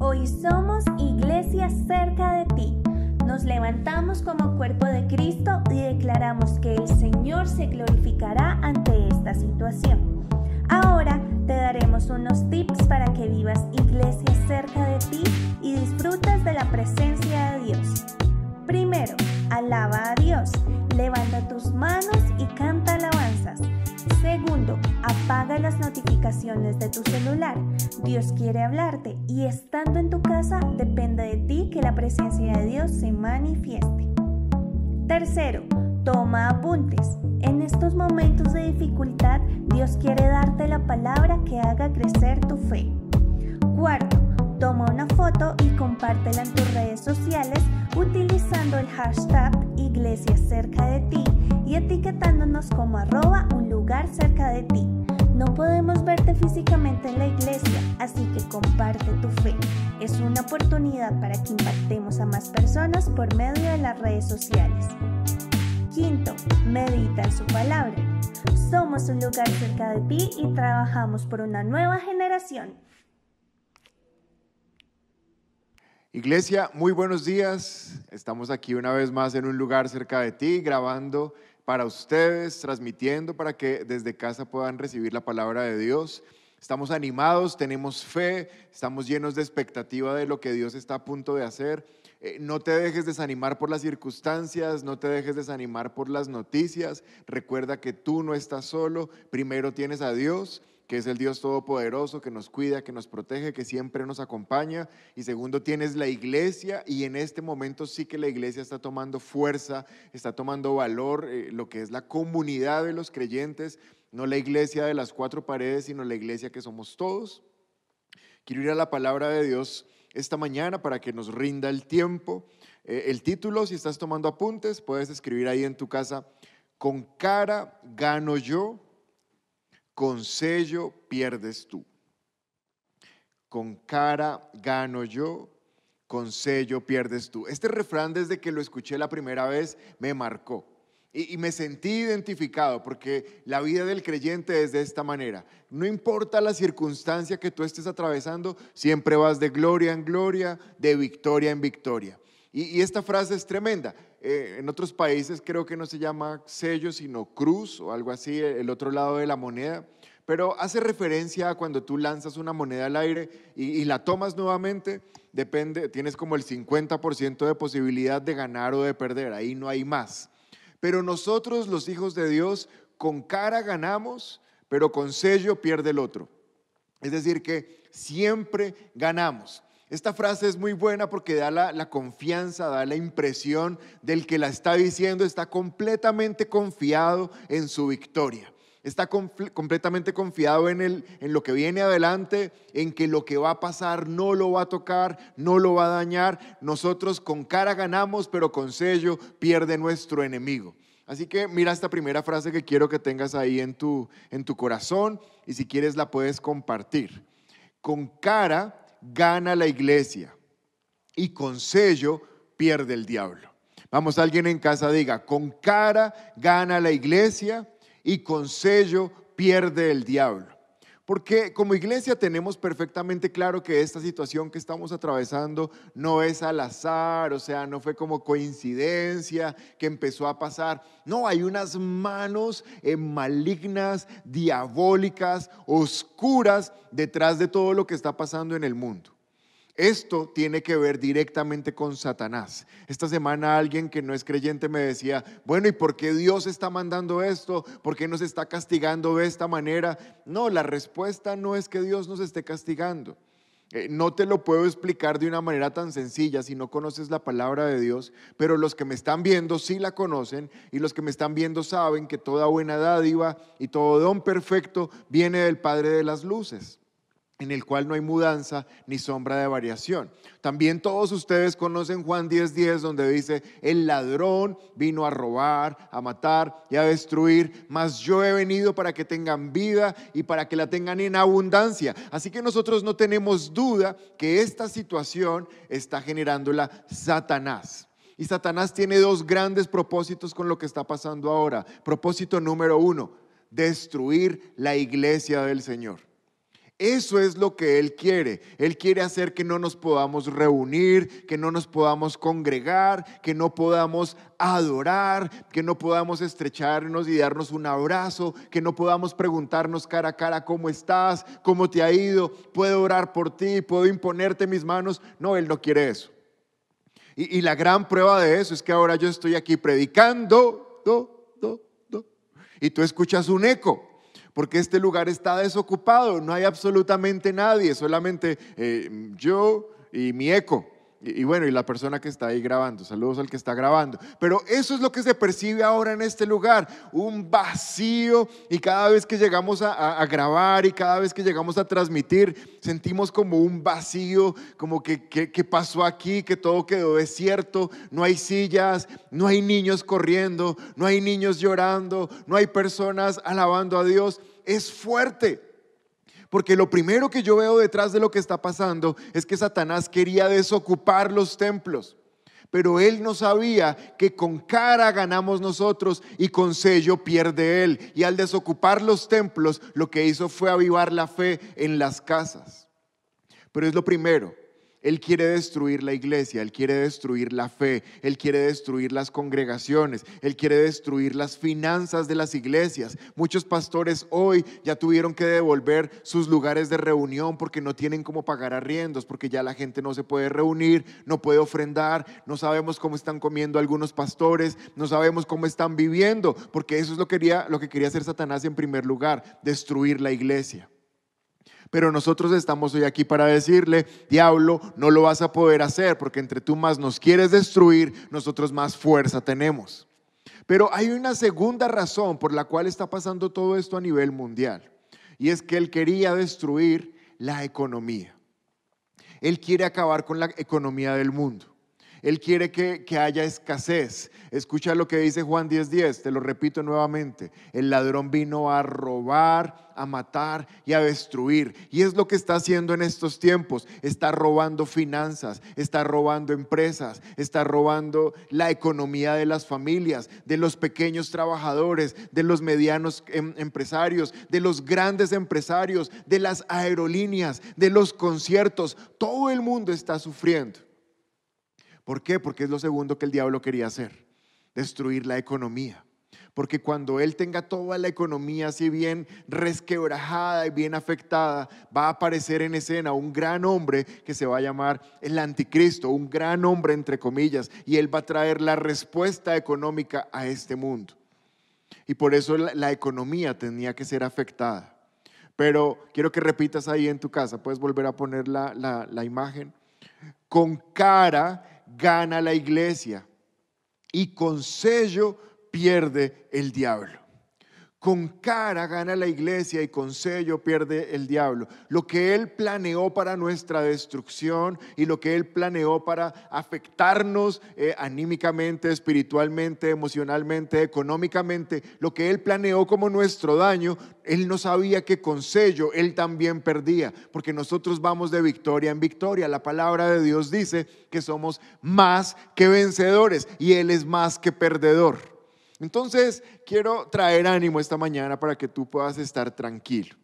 Hoy somos iglesia cerca de ti. Nos levantamos como cuerpo de Cristo y declaramos que el Señor se glorificará ante esta situación. Ahora te daremos unos tips para que vivas iglesia cerca de ti y disfrutes de la presencia de Dios. Primero, alaba a Dios. Levanta tus manos y canta alabanzas. Segundo, apaga las notificaciones de tu celular. Dios quiere hablarte y estando en tu casa depende de ti que la presencia de Dios se manifieste. Tercero, toma apuntes. En estos momentos de dificultad, Dios quiere darte la palabra que haga crecer tu fe. Cuarto, toma una foto y compártela en tus redes sociales utilizando el hashtag Iglesia cerca de ti y etiquetándonos como arroba un lugar cerca de ti. No podemos verte físicamente en la iglesia, así que comparte tu fe. Es una oportunidad para que impactemos a más personas por medio de las redes sociales. Quinto, medita en su palabra. Somos un lugar cerca de ti y trabajamos por una nueva generación. Iglesia, muy buenos días. Estamos aquí una vez más en un lugar cerca de ti, grabando para ustedes, transmitiendo para que desde casa puedan recibir la palabra de Dios. Estamos animados, tenemos fe, estamos llenos de expectativa de lo que Dios está a punto de hacer. Eh, no te dejes desanimar por las circunstancias, no te dejes desanimar por las noticias. Recuerda que tú no estás solo, primero tienes a Dios que es el Dios Todopoderoso, que nos cuida, que nos protege, que siempre nos acompaña. Y segundo, tienes la iglesia y en este momento sí que la iglesia está tomando fuerza, está tomando valor, eh, lo que es la comunidad de los creyentes, no la iglesia de las cuatro paredes, sino la iglesia que somos todos. Quiero ir a la palabra de Dios esta mañana para que nos rinda el tiempo. Eh, el título, si estás tomando apuntes, puedes escribir ahí en tu casa, con cara gano yo con sello pierdes tú. Con cara gano yo, con sello pierdes tú. Este refrán desde que lo escuché la primera vez me marcó. Y, me sentí identificado porque la vida del creyente es de esta manera. No importa la circunstancia que tú estés atravesando, siempre vas de gloria en gloria, de victoria en victoria. Y, esta frase es tremenda. Eh, en otros países creo que no se llama sello, sino cruz o algo así, el otro lado de la moneda. Pero hace referencia a cuando tú lanzas una moneda al aire y, la tomas nuevamente, depende, tienes como el 50% de posibilidad de ganar o de perder, ahí no hay más. Pero nosotros, los hijos de Dios, con cara ganamos, pero con sello pierde el otro. Es decir, que siempre ganamos. Esta frase es muy buena porque da la, confianza, da la impresión del que la está diciendo, está completamente confiado en su victoria. Está completamente confiado en, el, en lo que viene adelante, en que lo que va a pasar no lo va a tocar, no lo va a dañar. Nosotros con cara ganamos, pero con sello pierde nuestro enemigo. Así que mira esta primera frase que quiero que tengas ahí en tu, en tu corazón y si quieres la puedes compartir. Con cara gana la iglesia y con sello pierde el diablo. Vamos, alguien en casa diga, con cara gana la iglesia y con sello pierde el diablo. Porque como iglesia tenemos perfectamente claro que esta situación que estamos atravesando no es al azar, o sea, no fue como coincidencia que empezó a pasar. No, hay unas manos eh, malignas, diabólicas, oscuras detrás de todo lo que está pasando en el mundo. Esto tiene que ver directamente con Satanás. Esta semana alguien que no es creyente me decía, bueno, ¿y por qué Dios está mandando esto? ¿Por qué nos está castigando de esta manera? No, la respuesta no es que Dios nos esté castigando. Eh, no te lo puedo explicar de una manera tan sencilla si no conoces la palabra de Dios, pero los que me están viendo sí la conocen y los que me están viendo saben que toda buena dádiva y todo don perfecto viene del Padre de las Luces en el cual no hay mudanza ni sombra de variación. También todos ustedes conocen Juan 10:10 donde dice, el ladrón vino a robar, a matar y a destruir, mas yo he venido para que tengan vida y para que la tengan en abundancia. Así que nosotros no tenemos duda que esta situación está generándola Satanás. Y Satanás tiene dos grandes propósitos con lo que está pasando ahora. Propósito número uno, destruir la iglesia del Señor. Eso es lo que Él quiere. Él quiere hacer que no nos podamos reunir, que no nos podamos congregar, que no podamos adorar, que no podamos estrecharnos y darnos un abrazo, que no podamos preguntarnos cara a cara cómo estás, cómo te ha ido, puedo orar por ti, puedo imponerte mis manos. No, Él no quiere eso. Y, la gran prueba de eso es que ahora yo estoy aquí predicando, do, do, do, y tú escuchas un eco porque este lugar está desocupado, no hay absolutamente nadie, solamente eh, yo y mi eco. Y, bueno, y la persona que está ahí grabando, saludos al que está grabando. Pero eso es lo que se percibe ahora en este lugar, un vacío. Y cada vez que llegamos a, grabar y cada vez que llegamos a transmitir, sentimos como un vacío, como que, que pasó aquí, que todo quedó desierto, no hay sillas, no hay niños corriendo, no hay niños llorando, no hay personas alabando a Dios. Es fuerte. Porque lo primero que yo veo detrás de lo que está pasando es que Satanás quería desocupar los templos. Pero él no sabía que con cara ganamos nosotros y con sello pierde él. Y al desocupar los templos, lo que hizo fue avivar la fe en las casas. Pero es lo primero. Él quiere destruir la iglesia, Él quiere destruir la fe, Él quiere destruir las congregaciones, Él quiere destruir las finanzas de las iglesias. Muchos pastores hoy ya tuvieron que devolver sus lugares de reunión porque no tienen cómo pagar arriendos, porque ya la gente no se puede reunir, no puede ofrendar, no sabemos cómo están comiendo algunos pastores, no sabemos cómo están viviendo, porque eso es lo, quería, lo que quería hacer Satanás en primer lugar, destruir la iglesia. Pero nosotros estamos hoy aquí para decirle, diablo, no lo vas a poder hacer porque entre tú más nos quieres destruir, nosotros más fuerza tenemos. Pero hay una segunda razón por la cual está pasando todo esto a nivel mundial. Y es que él quería destruir la economía. Él quiere acabar con la economía del mundo. Él quiere que, haya escasez. Escucha lo que dice Juan 10:10, te lo repito nuevamente. El ladrón vino a robar, a matar y a destruir. Y es lo que está haciendo en estos tiempos. Está robando finanzas, está robando empresas, está robando la economía de las familias, de los pequeños trabajadores, de los medianos em, empresarios, de los grandes empresarios, de las aerolíneas, de los conciertos. Todo el mundo está sufriendo. ¿Por qué? Porque es lo segundo que el diablo quería hacer, destruir la economía. Porque cuando él tenga toda la economía así bien resquebrajada y bien afectada, va a aparecer en escena un gran hombre que se va a llamar el anticristo, un gran hombre entre comillas, y él va a traer la respuesta económica a este mundo. Y por eso la, economía tenía que ser afectada. Pero quiero que repitas ahí en tu casa, puedes volver a poner la, la imagen. Con cara gana la iglesia y con sello pierde el diablo. Con cara gana la iglesia y con sello pierde el diablo. Lo que Él planeó para nuestra destrucción y lo que Él planeó para afectarnos eh, anímicamente, espiritualmente, emocionalmente, económicamente, lo que Él planeó como nuestro daño, Él no sabía que con sello Él también perdía, porque nosotros vamos de victoria en victoria. La palabra de Dios dice que somos más que vencedores y Él es más que perdedor. Entonces, quiero traer ánimo esta mañana para que tú puedas estar tranquilo.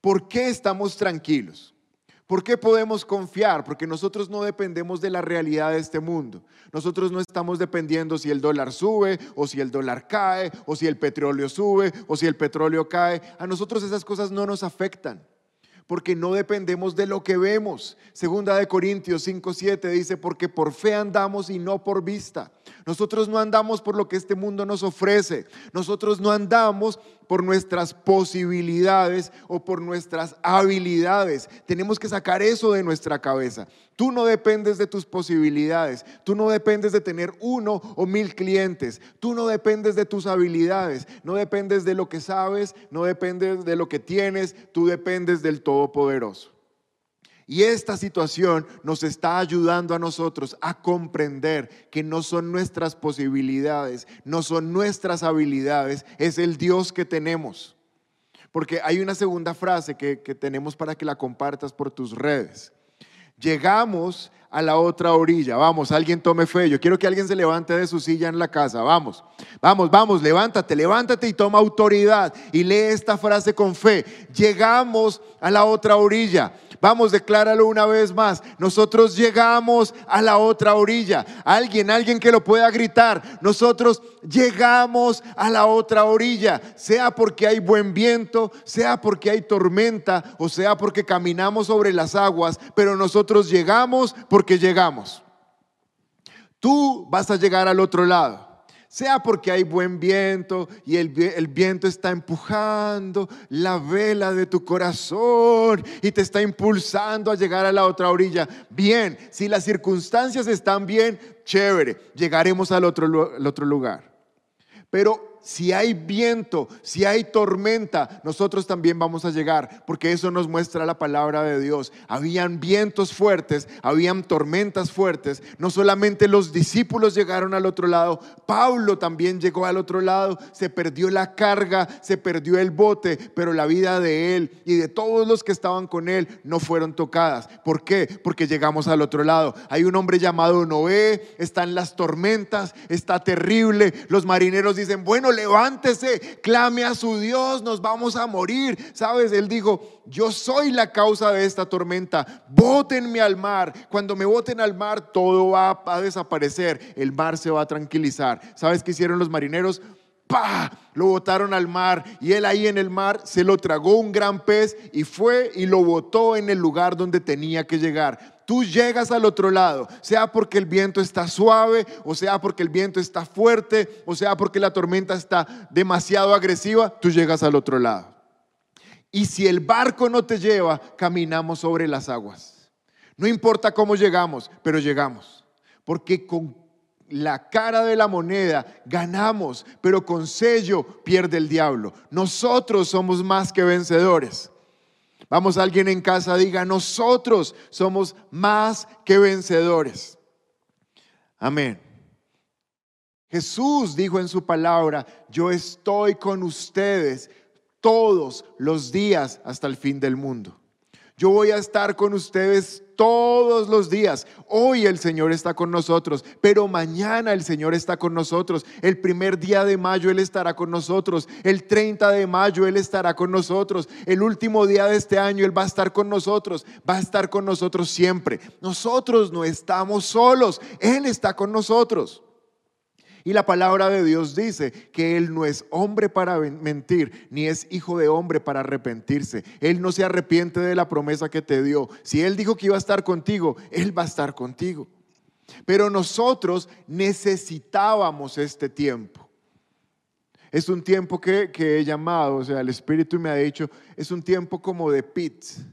¿Por qué estamos tranquilos? ¿Por qué podemos confiar? Porque nosotros no dependemos de la realidad de este mundo. Nosotros no estamos dependiendo si el dólar sube o si el dólar cae o si el petróleo sube o si el petróleo cae. A nosotros esas cosas no nos afectan porque no dependemos de lo que vemos. Segunda de Corintios 5:7 dice, porque por fe andamos y no por vista. Nosotros no andamos por lo que este mundo nos ofrece. Nosotros no andamos por nuestras posibilidades o por nuestras habilidades. Tenemos que sacar eso de nuestra cabeza. Tú no dependes de tus posibilidades. Tú no dependes de tener uno o mil clientes. Tú no dependes de tus habilidades. No dependes de lo que sabes. No dependes de lo que tienes. Tú dependes del Todopoderoso. Y esta situación nos está ayudando a nosotros a comprender que no son nuestras posibilidades, no son nuestras habilidades, es el Dios que tenemos. Porque hay una segunda frase que, tenemos para que la compartas por tus redes. Llegamos a la otra orilla. Vamos, alguien tome fe. Yo quiero que alguien se levante de su silla en la casa. Vamos, vamos, vamos, levántate, levántate y toma autoridad y lee esta frase con fe. Llegamos a la otra orilla. Vamos, decláralo una vez más. Nosotros llegamos a la otra orilla. Alguien, alguien que lo pueda gritar. Nosotros llegamos a la otra orilla. Sea porque hay buen viento, sea porque hay tormenta o sea porque caminamos sobre las aguas. Pero nosotros llegamos porque llegamos. Tú vas a llegar al otro lado sea porque hay buen viento y el, viento está empujando la vela de tu corazón y te está impulsando a llegar a la otra orilla. Bien, si las circunstancias están bien, chévere, llegaremos al otro, al otro lugar. Pero si hay viento, si hay tormenta, nosotros también vamos a llegar, porque eso nos muestra la palabra de Dios. Habían vientos fuertes, habían tormentas fuertes. No solamente los discípulos llegaron al otro lado, Pablo también llegó al otro lado, se perdió la carga, se perdió el bote, pero la vida de él y de todos los que estaban con él no fueron tocadas. ¿Por qué? Porque llegamos al otro lado. Hay un hombre llamado Noé, están las tormentas, está terrible. Los marineros dicen, bueno, levántese, clame a su Dios, nos vamos a morir. ¿Sabes? Él dijo, yo soy la causa de esta tormenta, bótenme al mar. Cuando me boten al mar, todo va a desaparecer, el mar se va a tranquilizar. ¿Sabes qué hicieron los marineros? ¡Pah! Lo botaron al mar y él ahí en el mar se lo tragó un gran pez y fue y lo botó en el lugar donde tenía que llegar tú llegas al otro lado, sea porque el viento está suave, o sea porque el viento está fuerte, o sea porque la tormenta está demasiado agresiva, tú llegas al otro lado. Y si el barco no te lleva, caminamos sobre las aguas. No importa cómo llegamos, pero llegamos. Porque con la cara de la moneda ganamos, pero con sello pierde el diablo. Nosotros somos más que vencedores. Vamos, alguien en casa diga, nosotros somos más que vencedores. Amén. Jesús dijo en su palabra, yo estoy con ustedes todos los días hasta el fin del mundo. Yo voy a estar con ustedes todos los días. Hoy el Señor está con nosotros, pero mañana el Señor está con nosotros. El primer día de mayo Él estará con nosotros. El 30 de mayo Él estará con nosotros. El último día de este año Él va a estar con nosotros. Va a estar con nosotros siempre. Nosotros no estamos solos. Él está con nosotros. Y la palabra de Dios dice que Él no es hombre para mentir, ni es hijo de hombre para arrepentirse. Él no se arrepiente de la promesa que te dio. Si Él dijo que iba a estar contigo, Él va a estar contigo. Pero nosotros necesitábamos este tiempo. Es un tiempo que, he llamado, o sea, el Espíritu me ha dicho, es un tiempo como de pits.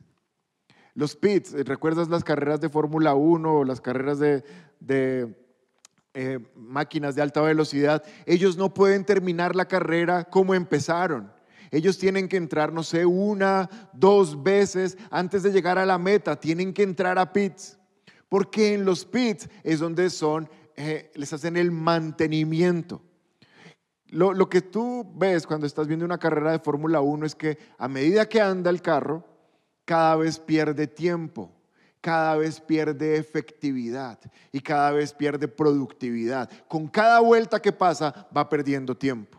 Los pits, ¿recuerdas las carreras de Fórmula 1 o las carreras de, de eh, máquinas de alta velocidad, ellos no pueden terminar la carrera como empezaron. Ellos tienen que entrar, no sé, una, dos veces antes de llegar a la meta, tienen que entrar a pits. Porque en los pits es donde son, eh, les hacen el mantenimiento. Lo, lo, que tú ves cuando estás viendo una carrera de Fórmula 1 es que a medida que anda el carro, cada vez pierde tiempo cada vez pierde efectividad y cada vez pierde productividad. Con cada vuelta que pasa va perdiendo tiempo.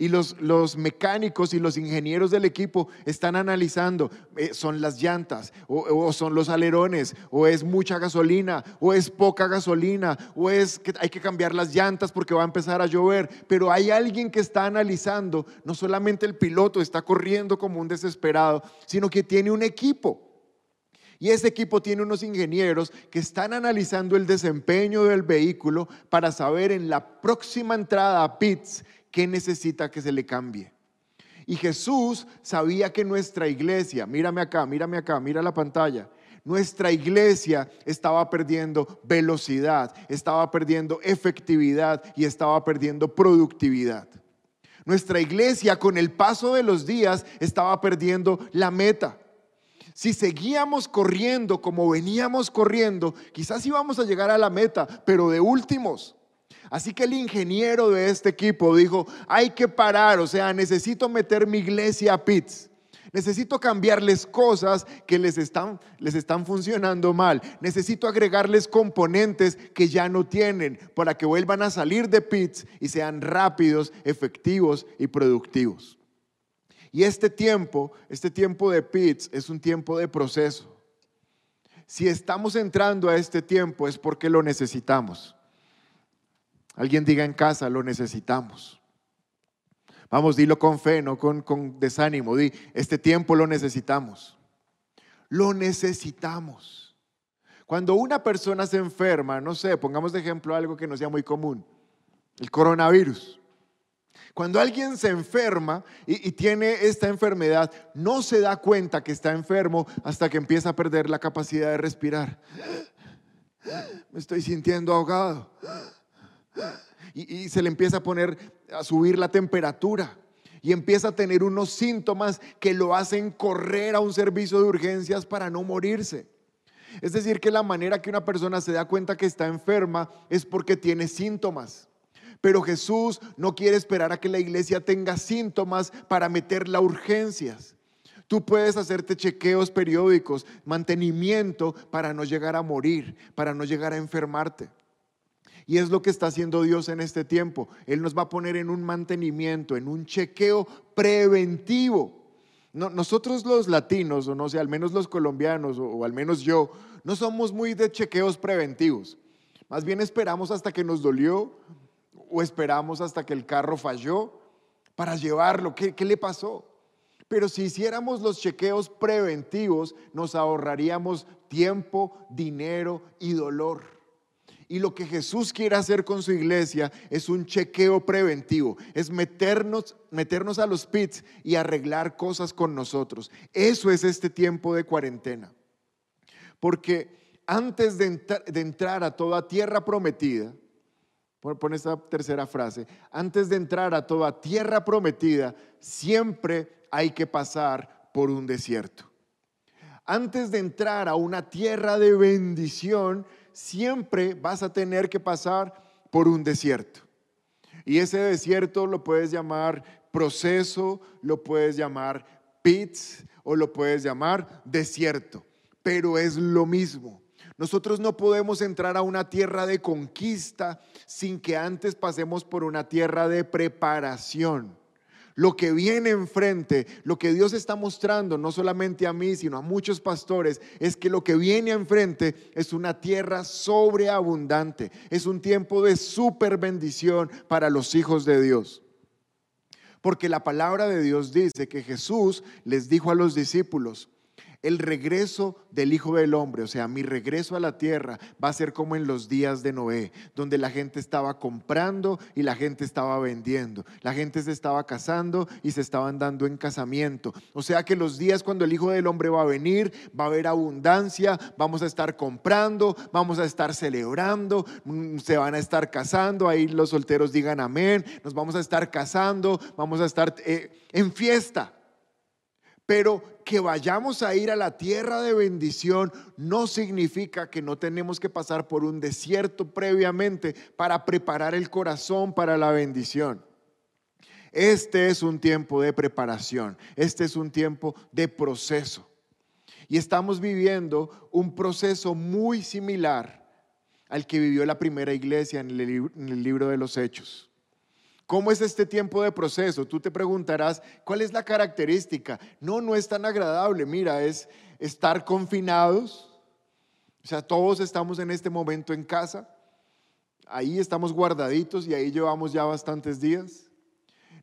Y los, los, mecánicos y los ingenieros del equipo están analizando, eh, son las llantas, o, o, son los alerones, o es mucha gasolina, o es poca gasolina, o es que hay que cambiar las llantas porque va a empezar a llover. Pero hay alguien que está analizando, no solamente el piloto está corriendo como un desesperado, sino que tiene un equipo y ese equipo tiene unos ingenieros que están analizando el desempeño del vehículo para saber en la próxima entrada a pits qué necesita que se le cambie. Y Jesús sabía que nuestra iglesia, mírame acá, mírame acá, mira la pantalla, nuestra iglesia estaba perdiendo velocidad, estaba perdiendo efectividad y estaba perdiendo productividad. Nuestra iglesia con el paso de los días estaba perdiendo la meta. Si seguíamos corriendo como veníamos corriendo, quizás íbamos a llegar a la meta, pero de últimos. Así que el ingeniero de este equipo dijo, hay que parar, o sea, necesito meter mi iglesia a pits. Necesito cambiarles cosas que les están, les están funcionando mal. Necesito agregarles componentes que ya no tienen para que vuelvan a salir de pits y sean rápidos, efectivos y productivos. Y este tiempo, este tiempo de pits es un tiempo de proceso. Si estamos entrando a este tiempo es porque lo necesitamos. Alguien diga en casa, lo necesitamos. Vamos, dilo con fe, no con, con desánimo. Di, este tiempo lo necesitamos. Lo necesitamos. Cuando una persona se enferma, no sé, pongamos de ejemplo algo que no sea muy común, el coronavirus. Cuando alguien se enferma y, y, tiene esta enfermedad, no se da cuenta que está enfermo hasta que empieza a perder la capacidad de respirar. Me estoy sintiendo ahogado y, se le empieza a poner, a subir la temperatura y empieza a tener unos síntomas que lo hacen correr a un servicio de urgencias para no morirse. Es decir, que la manera que una persona se da cuenta que está enferma es porque tiene síntomas. Pero Jesús no quiere esperar a que la iglesia tenga síntomas para meterla a urgencias. Tú puedes hacerte chequeos periódicos, mantenimiento para no llegar a morir, para no llegar a enfermarte. Y es lo que está haciendo Dios en este tiempo. Él nos va a poner en un mantenimiento, en un chequeo preventivo. nosotros los latinos, o no sé, al menos los colombianos, o, al menos yo, no somos muy de chequeos preventivos. Más bien esperamos hasta que nos dolió o esperamos hasta que el carro falló para llevarlo. ¿Qué, le pasó? Pero si hiciéramos los chequeos preventivos, nos ahorraríamos tiempo, dinero y dolor. Y lo que Jesús quiere hacer con su iglesia es un chequeo preventivo, es meternos, meternos a los pits y arreglar cosas con nosotros. Eso es este tiempo de cuarentena. Porque antes de entrar a toda tierra prometida, pon esta tercera frase, antes de entrar a toda tierra prometida, siempre hay que pasar por un desierto. Antes de entrar a una tierra de bendición, siempre vas a tener que pasar por un desierto. Y ese desierto lo puedes llamar proceso, lo puedes llamar pits o lo puedes llamar desierto, pero es lo mismo. Nosotros no podemos entrar a una tierra de conquista sin que antes pasemos por una tierra de preparación lo que viene enfrente, lo que Dios está mostrando, no solamente a mí, sino a muchos pastores, es que lo que viene enfrente es una tierra sobreabundante, es un tiempo de super bendición para los hijos de Dios. Porque la palabra de Dios dice que Jesús les dijo a los discípulos, el regreso del Hijo del Hombre, o sea, mi regreso a la tierra, va a ser como en los días de Noé, donde la gente estaba comprando y la gente estaba vendiendo. La gente se estaba casando y se estaban dando en casamiento. O sea que los días cuando el Hijo del Hombre va a venir, va a haber abundancia, vamos a estar comprando, vamos a estar celebrando, mm, se van a estar casando, ahí los solteros digan amén, nos vamos a estar casando, vamos a estar eh, en fiesta. Pero que vayamos a ir a la tierra de bendición no significa que no tenemos que pasar por un desierto previamente para preparar el corazón para la bendición. Este es un tiempo de preparación, este es un tiempo de proceso. Y estamos viviendo un proceso muy similar al que vivió la primera iglesia en el, libro de los Hechos. ¿Cómo es este tiempo de proceso? Tú te preguntarás, ¿cuál es la característica? No, no es tan agradable. Mira, es estar confinados. O sea, todos estamos en este momento en casa. Ahí estamos guardaditos y ahí llevamos ya bastantes días.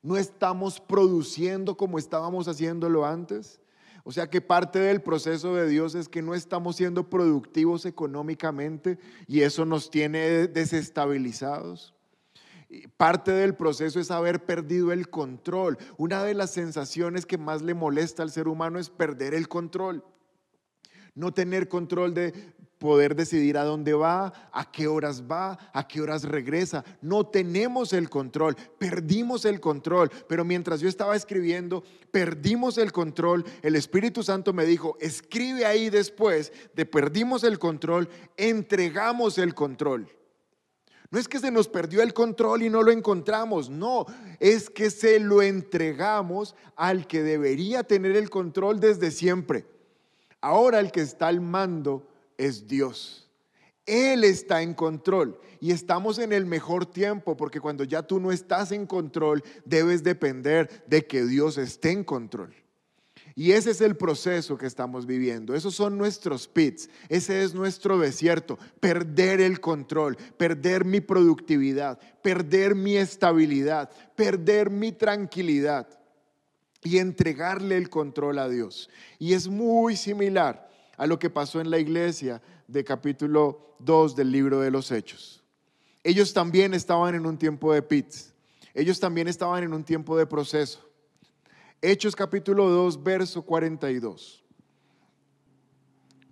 No estamos produciendo como estábamos haciéndolo antes. O sea que parte del proceso de Dios es que no estamos siendo productivos económicamente y eso nos tiene desestabilizados. Parte del proceso es haber perdido el control. Una de las sensaciones que más le molesta al ser humano es perder el control. No tener control de poder decidir a dónde va, a qué horas va, a qué horas regresa. No tenemos el control, perdimos el control. Pero mientras yo estaba escribiendo, perdimos el control. El Espíritu Santo me dijo, escribe ahí después de perdimos el control, entregamos el control. No es que se nos perdió el control y no lo encontramos, no, es que se lo entregamos al que debería tener el control desde siempre. Ahora el que está al mando es Dios. Él está en control y estamos en el mejor tiempo porque cuando ya tú no estás en control, debes depender de que Dios esté en control. Y ese es el proceso que estamos viviendo. Esos son nuestros pits. Ese es nuestro desierto. Perder el control, perder mi productividad, perder mi estabilidad, perder mi tranquilidad y entregarle el control a Dios. Y es muy similar a lo que pasó en la iglesia de capítulo 2 del libro de los Hechos. Ellos también estaban en un tiempo de pits. Ellos también estaban en un tiempo de proceso. Hechos capítulo 2, verso 42.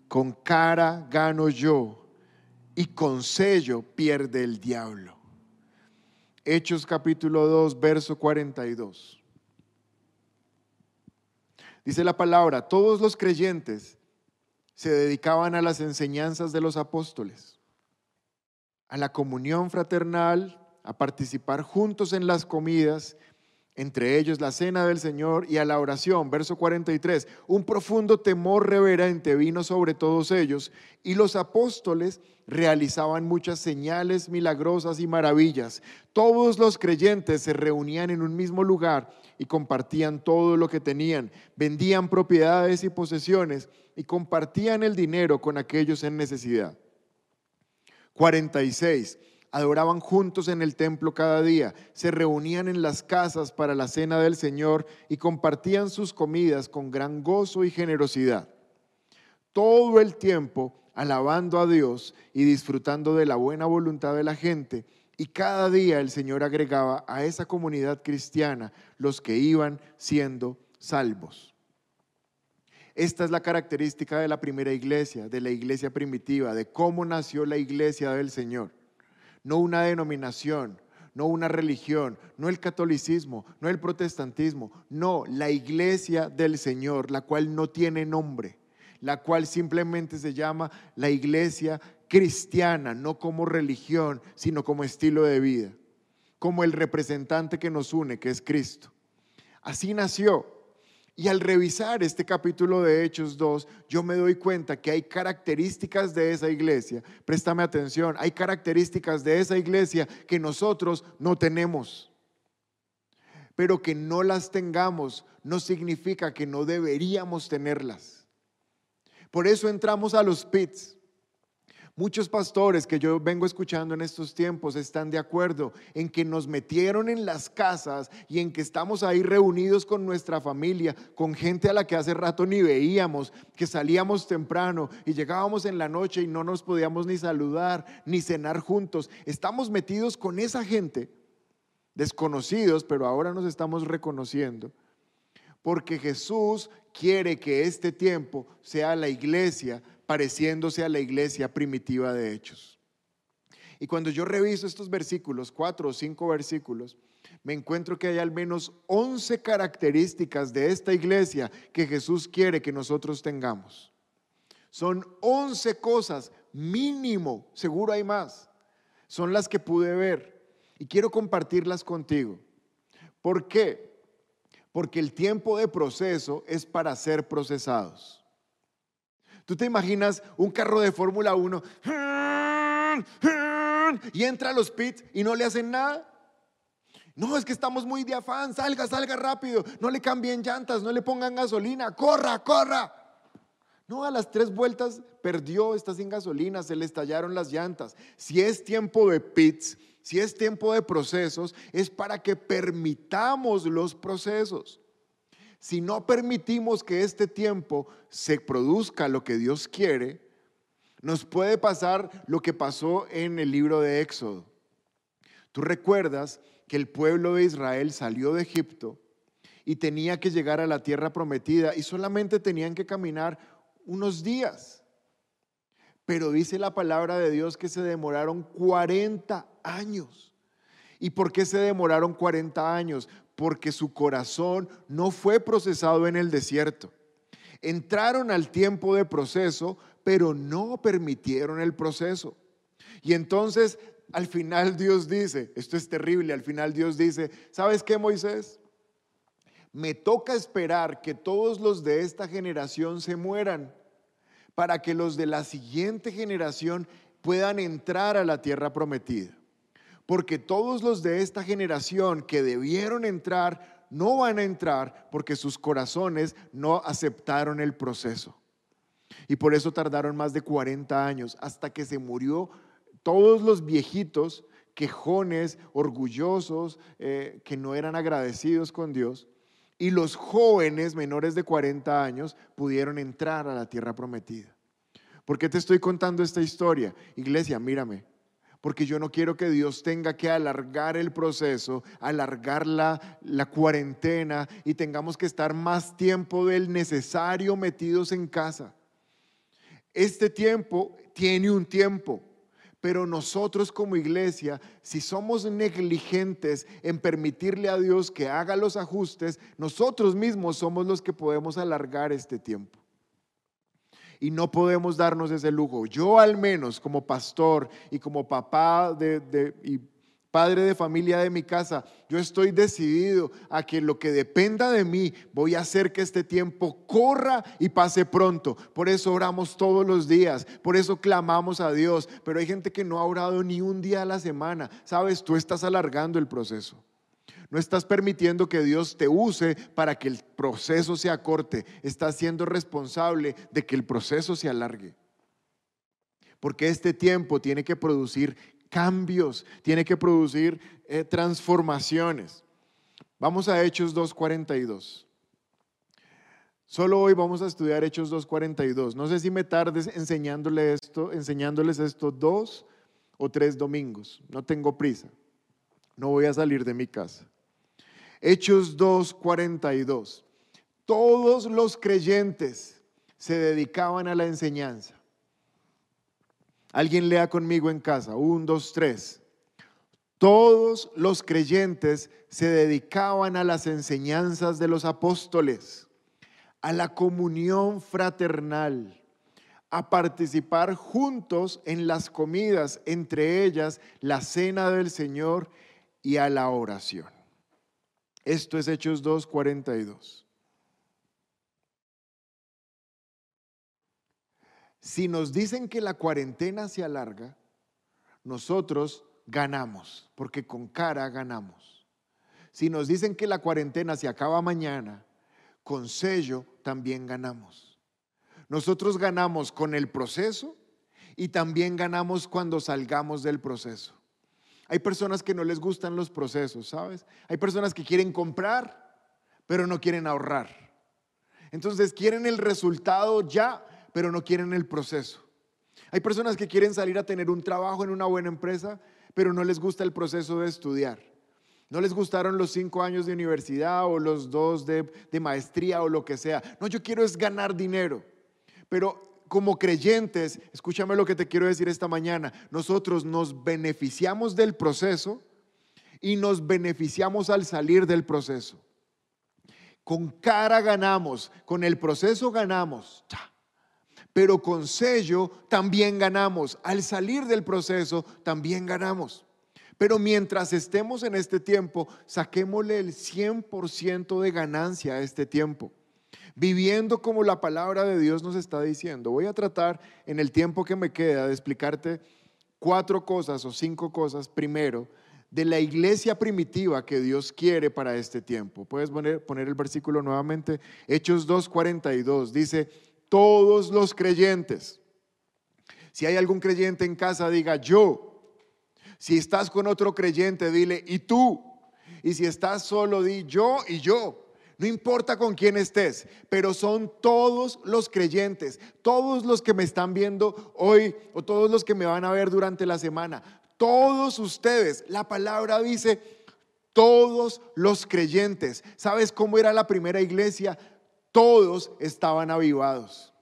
Con cara gano yo y con sello pierde el diablo. Hechos capítulo 2, verso 42. Dice la palabra, todos los creyentes se dedicaban a las enseñanzas de los apóstoles, a la comunión fraternal, a participar juntos en las comidas entre ellos la cena del Señor y a la oración. Verso 43, un profundo temor reverente vino sobre todos ellos y los apóstoles realizaban muchas señales milagrosas y maravillas. Todos los creyentes se reunían en un mismo lugar y compartían todo lo que tenían, vendían propiedades y posesiones y compartían el dinero con aquellos en necesidad. 46 adoraban juntos en el templo cada día, se reunían en las casas para la cena del Señor y compartían sus comidas con gran gozo y generosidad. Todo el tiempo alabando a Dios y disfrutando de la buena voluntad de la gente. Y cada día el Señor agregaba a esa comunidad cristiana los que iban siendo salvos. Esta es la característica de la primera iglesia, de la iglesia primitiva, de cómo nació la iglesia del Señor no una denominación, no una religión, no el catolicismo, no el protestantismo, no, la iglesia del Señor, la cual no tiene nombre, la cual simplemente se llama la iglesia cristiana, no como religión, sino como estilo de vida, como el representante que nos une, que es Cristo. Así nació. Y al revisar este capítulo de Hechos 2, yo me doy cuenta que hay características de esa iglesia, préstame atención, hay características de esa iglesia que nosotros no tenemos. Pero que no las tengamos no significa que no deberíamos tenerlas. Por eso entramos a los pits. Muchos pastores que yo vengo escuchando en estos tiempos están de acuerdo en que nos metieron en las casas y en que estamos ahí reunidos con nuestra familia, con gente a la que hace rato ni veíamos, que salíamos temprano y llegábamos en la noche y no nos podíamos ni saludar ni cenar juntos. Estamos metidos con esa gente, desconocidos, pero ahora nos estamos reconociendo. Porque Jesús quiere que este tiempo sea la iglesia pareciéndose a la iglesia primitiva de Hechos. Y cuando yo reviso estos versículos, cuatro o cinco versículos, me encuentro que hay al menos once características de esta iglesia que Jesús quiere que nosotros tengamos. Son once cosas, mínimo, seguro hay más. Son las que pude ver y quiero compartirlas contigo. ¿Por qué? Porque el tiempo de proceso es para ser procesados. Tú te imaginas un carro de Fórmula 1 y entra a los pits y no le hacen nada. No, es que estamos muy de afán, salga, salga rápido, no le cambien llantas, no le pongan gasolina, corra, corra. No, a las tres vueltas perdió, está sin gasolina, se le estallaron las llantas. Si es tiempo de pits, si es tiempo de procesos, es para que permitamos los procesos. Si no permitimos que este tiempo se produzca lo que Dios quiere, nos puede pasar lo que pasó en el libro de Éxodo. Tú recuerdas que el pueblo de Israel salió de Egipto y tenía que llegar a la tierra prometida y solamente tenían que caminar unos días. Pero dice la palabra de Dios que se demoraron 40 años. ¿Y por qué se demoraron 40 años? Porque su corazón no fue procesado en el desierto. Entraron al tiempo de proceso, pero no permitieron el proceso. Y entonces al final Dios dice, esto es terrible, al final Dios dice, ¿sabes qué Moisés? Me toca esperar que todos los de esta generación se mueran para que los de la siguiente generación puedan entrar a la tierra prometida. Porque todos los de esta generación que debieron entrar no van a entrar porque sus corazones no aceptaron el proceso. Y por eso tardaron más de 40 años hasta que se murió todos los viejitos, quejones, orgullosos, eh, que no eran agradecidos con Dios. Y los jóvenes menores de 40 años pudieron entrar a la tierra prometida. ¿Por qué te estoy contando esta historia? Iglesia, mírame, porque yo no quiero que Dios tenga que alargar el proceso, alargar la, la, cuarentena y tengamos que estar más tiempo del necesario metidos en casa. Este tiempo tiene un tiempo, pero nosotros como iglesia, si somos negligentes en permitirle a Dios que haga los ajustes, nosotros mismos somos los que podemos alargar este tiempo. Y no podemos darnos ese lujo. Yo al menos como pastor y como papá de, de y padre de familia de mi casa, yo estoy decidido a que lo que dependa de mí, voy a hacer que este tiempo corra y pase pronto. Por eso oramos todos los días, por eso clamamos a Dios, pero hay gente que no ha orado ni un día a la semana. Sabes, tú estás alargando el proceso. No estás permitiendo que Dios te use para que el proceso se acorte. Estás siendo responsable de que el proceso se alargue. Porque este tiempo tiene que producir cambios, tiene que producir eh, transformaciones. Vamos a Hechos 2.42. Solo hoy vamos a estudiar Hechos 2.42. No sé si me tardes enseñándole esto, enseñándoles esto dos o tres domingos. No tengo prisa. No voy a salir de mi casa. Hechos 2.42. Todos los creyentes se dedicaban a la enseñanza. Alguien lea conmigo en casa. Un, dos, tres. Todos los creyentes se dedicaban a las enseñanzas de los apóstoles, a la comunión fraternal, a participar juntos en las comidas, entre ellas la cena del Señor y a la oración. Esto es Hechos 2.42. Si nos dicen que la cuarentena se alarga, nosotros ganamos, porque con cara ganamos. Si nos dicen que la cuarentena se acaba mañana, con sello también ganamos. Nosotros ganamos con el proceso y también ganamos cuando salgamos del proceso. Hay personas que no les gustan los procesos, ¿sabes? Hay personas que quieren comprar, pero no quieren ahorrar. Entonces quieren el resultado ya, pero no quieren el proceso. Hay personas que quieren salir a tener un trabajo en una buena empresa, pero no les gusta el proceso de estudiar. No les gustaron los cinco años de universidad o los dos de, de maestría o lo que sea. No, yo quiero es ganar dinero. Pero como creyentes, escúchame lo que te quiero decir esta mañana, nosotros nos beneficiamos del proceso y nos beneficiamos al salir del proceso. Con cara ganamos, con el proceso ganamos pero con sello también ganamos. Al salir del proceso también ganamos. Pero mientras estemos en este tiempo, saquémosle el 100% de ganancia a este tiempo. Viviendo como la palabra de Dios nos está diciendo. Voy a tratar en el tiempo que me queda de explicarte cuatro cosas o cinco cosas primero de la iglesia primitiva que Dios quiere para este tiempo. Puedes poner, poner el versículo nuevamente. Hechos 2.42 dice, todos los creyentes. Si hay algún creyente en casa, diga yo. Si estás con otro creyente, dile y tú. Y si estás solo, di yo y yo. No importa con quién estés, pero son todos los creyentes, todos los que me están viendo hoy o todos los que me van a ver durante la semana, todos ustedes. La palabra dice, todos los creyentes. ¿Sabes cómo era la primera iglesia? todos estaban avivados.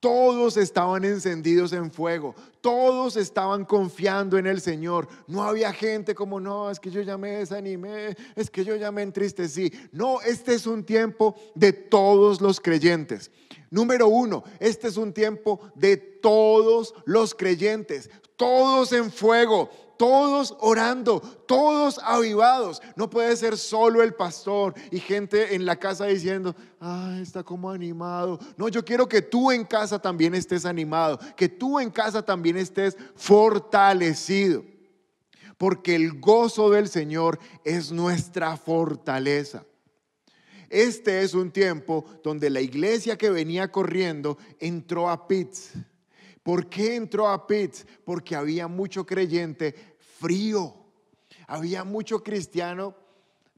Todos estaban encendidos en fuego, todos estaban confiando en el Señor. No había gente como, no, es que yo ya me desanimé, es que yo ya me entristecí. No, este es un tiempo de todos los creyentes. Número uno, este es un tiempo de todos los creyentes, todos en fuego, todos orando, todos avivados. No puede ser solo el pastor y gente en la casa diciendo, ah, está como animado. No, yo quiero que tú en casa también estés animado, que tú en casa también estés fortalecido. Porque el gozo del Señor es nuestra fortaleza. Este es un tiempo donde la iglesia que venía corriendo entró a pits. ¿Por qué entró a pits? Porque había mucho creyente frío. Había mucho cristiano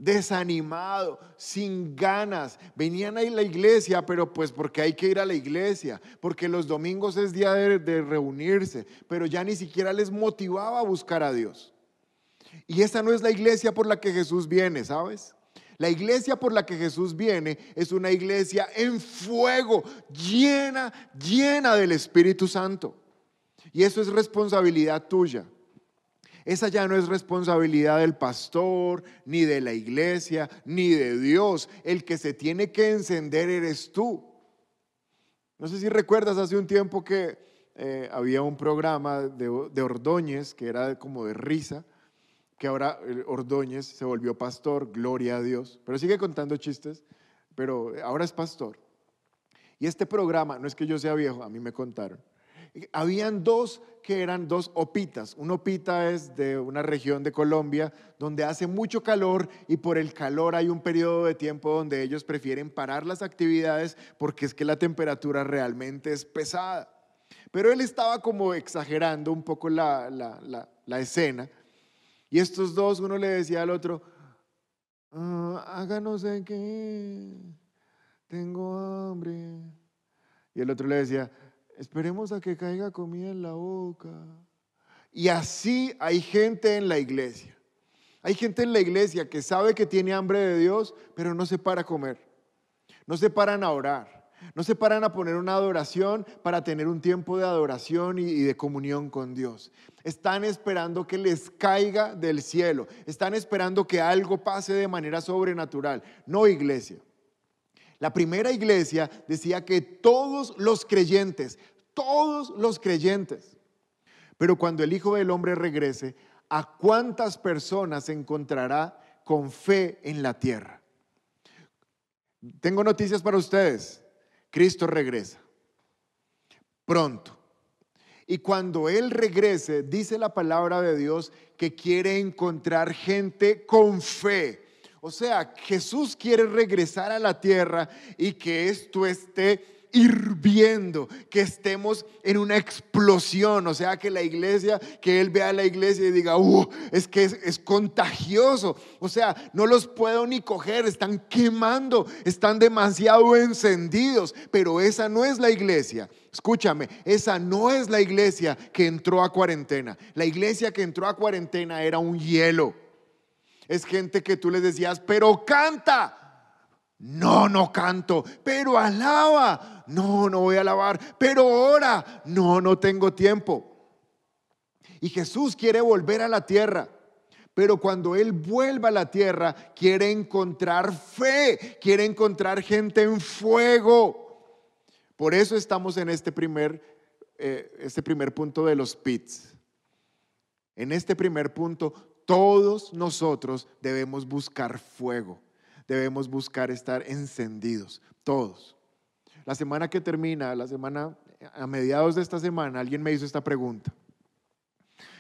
desanimado, sin ganas. Venían a la iglesia, pero pues porque hay que ir a la iglesia, porque los domingos es día de, de, reunirse, pero ya ni siquiera les motivaba a buscar a Dios. Y esa no es la iglesia por la que Jesús viene, ¿sabes? La iglesia por la que Jesús viene es una iglesia en fuego, llena, llena del Espíritu Santo. Y eso es responsabilidad tuya. Esa ya no es responsabilidad del pastor, ni de la iglesia, ni de Dios. El que se tiene que encender eres tú. No sé si recuerdas hace un tiempo que eh, había un programa de, de Ordóñez que era como de risa que ahora Ordóñez se volvió pastor, gloria a Dios, pero sigue contando chistes, pero ahora es pastor. Y este programa, no es que yo sea viejo, a mí me contaron, habían dos que eran dos opitas. Un opita es de una región de Colombia donde hace mucho calor y por el calor hay un periodo de tiempo donde ellos prefieren parar las actividades porque es que la temperatura realmente es pesada. Pero él estaba como exagerando un poco la, la, la escena y estos dos, uno le decía al otro, ah, haga no sé qué, tengo hambre. Y el otro le decía, esperemos a que caiga comida en la boca. Y así hay gente en la iglesia. Hay gente en la iglesia que sabe que tiene hambre de Dios, pero no se para a comer. No se paran a orar. No se paran a poner una adoración para tener un tiempo de adoración y, de comunión con Dios. Están esperando que les caiga del cielo. Están esperando que algo pase de manera sobrenatural. No iglesia. La primera iglesia decía que todos los creyentes, todos los creyentes, pero cuando el Hijo del Hombre regrese, ¿a cuántas personas encontrará con fe en la tierra? Tengo noticias para ustedes. Cristo regresa. Pronto. Y cuando Él regrese, dice la palabra de Dios que quiere encontrar gente con fe. O sea, Jesús quiere regresar a la tierra y que esto esté hirviendo, que estemos en una explosión, o sea, que la iglesia, que Él vea la iglesia y diga, uh, es que es, es, contagioso, o sea, no los puedo ni coger, están quemando, están demasiado encendidos, pero esa no es la iglesia. Escúchame, esa no es la iglesia que entró a cuarentena. La iglesia que entró a cuarentena era un hielo. Es gente que tú les decías, pero canta. No, no canto, pero alaba. No, no voy a alabar, pero ora. No, no tengo tiempo. Y Jesús quiere volver a la tierra. Pero cuando Él vuelva a la tierra, quiere encontrar fe, quiere encontrar gente en fuego. Por eso estamos en este primer, eh, este primer punto de los pits. En este primer punto, todos nosotros debemos buscar fuego debemos buscar estar encendidos, todos. La semana que termina, la semana, a mediados de esta semana, alguien me hizo esta pregunta.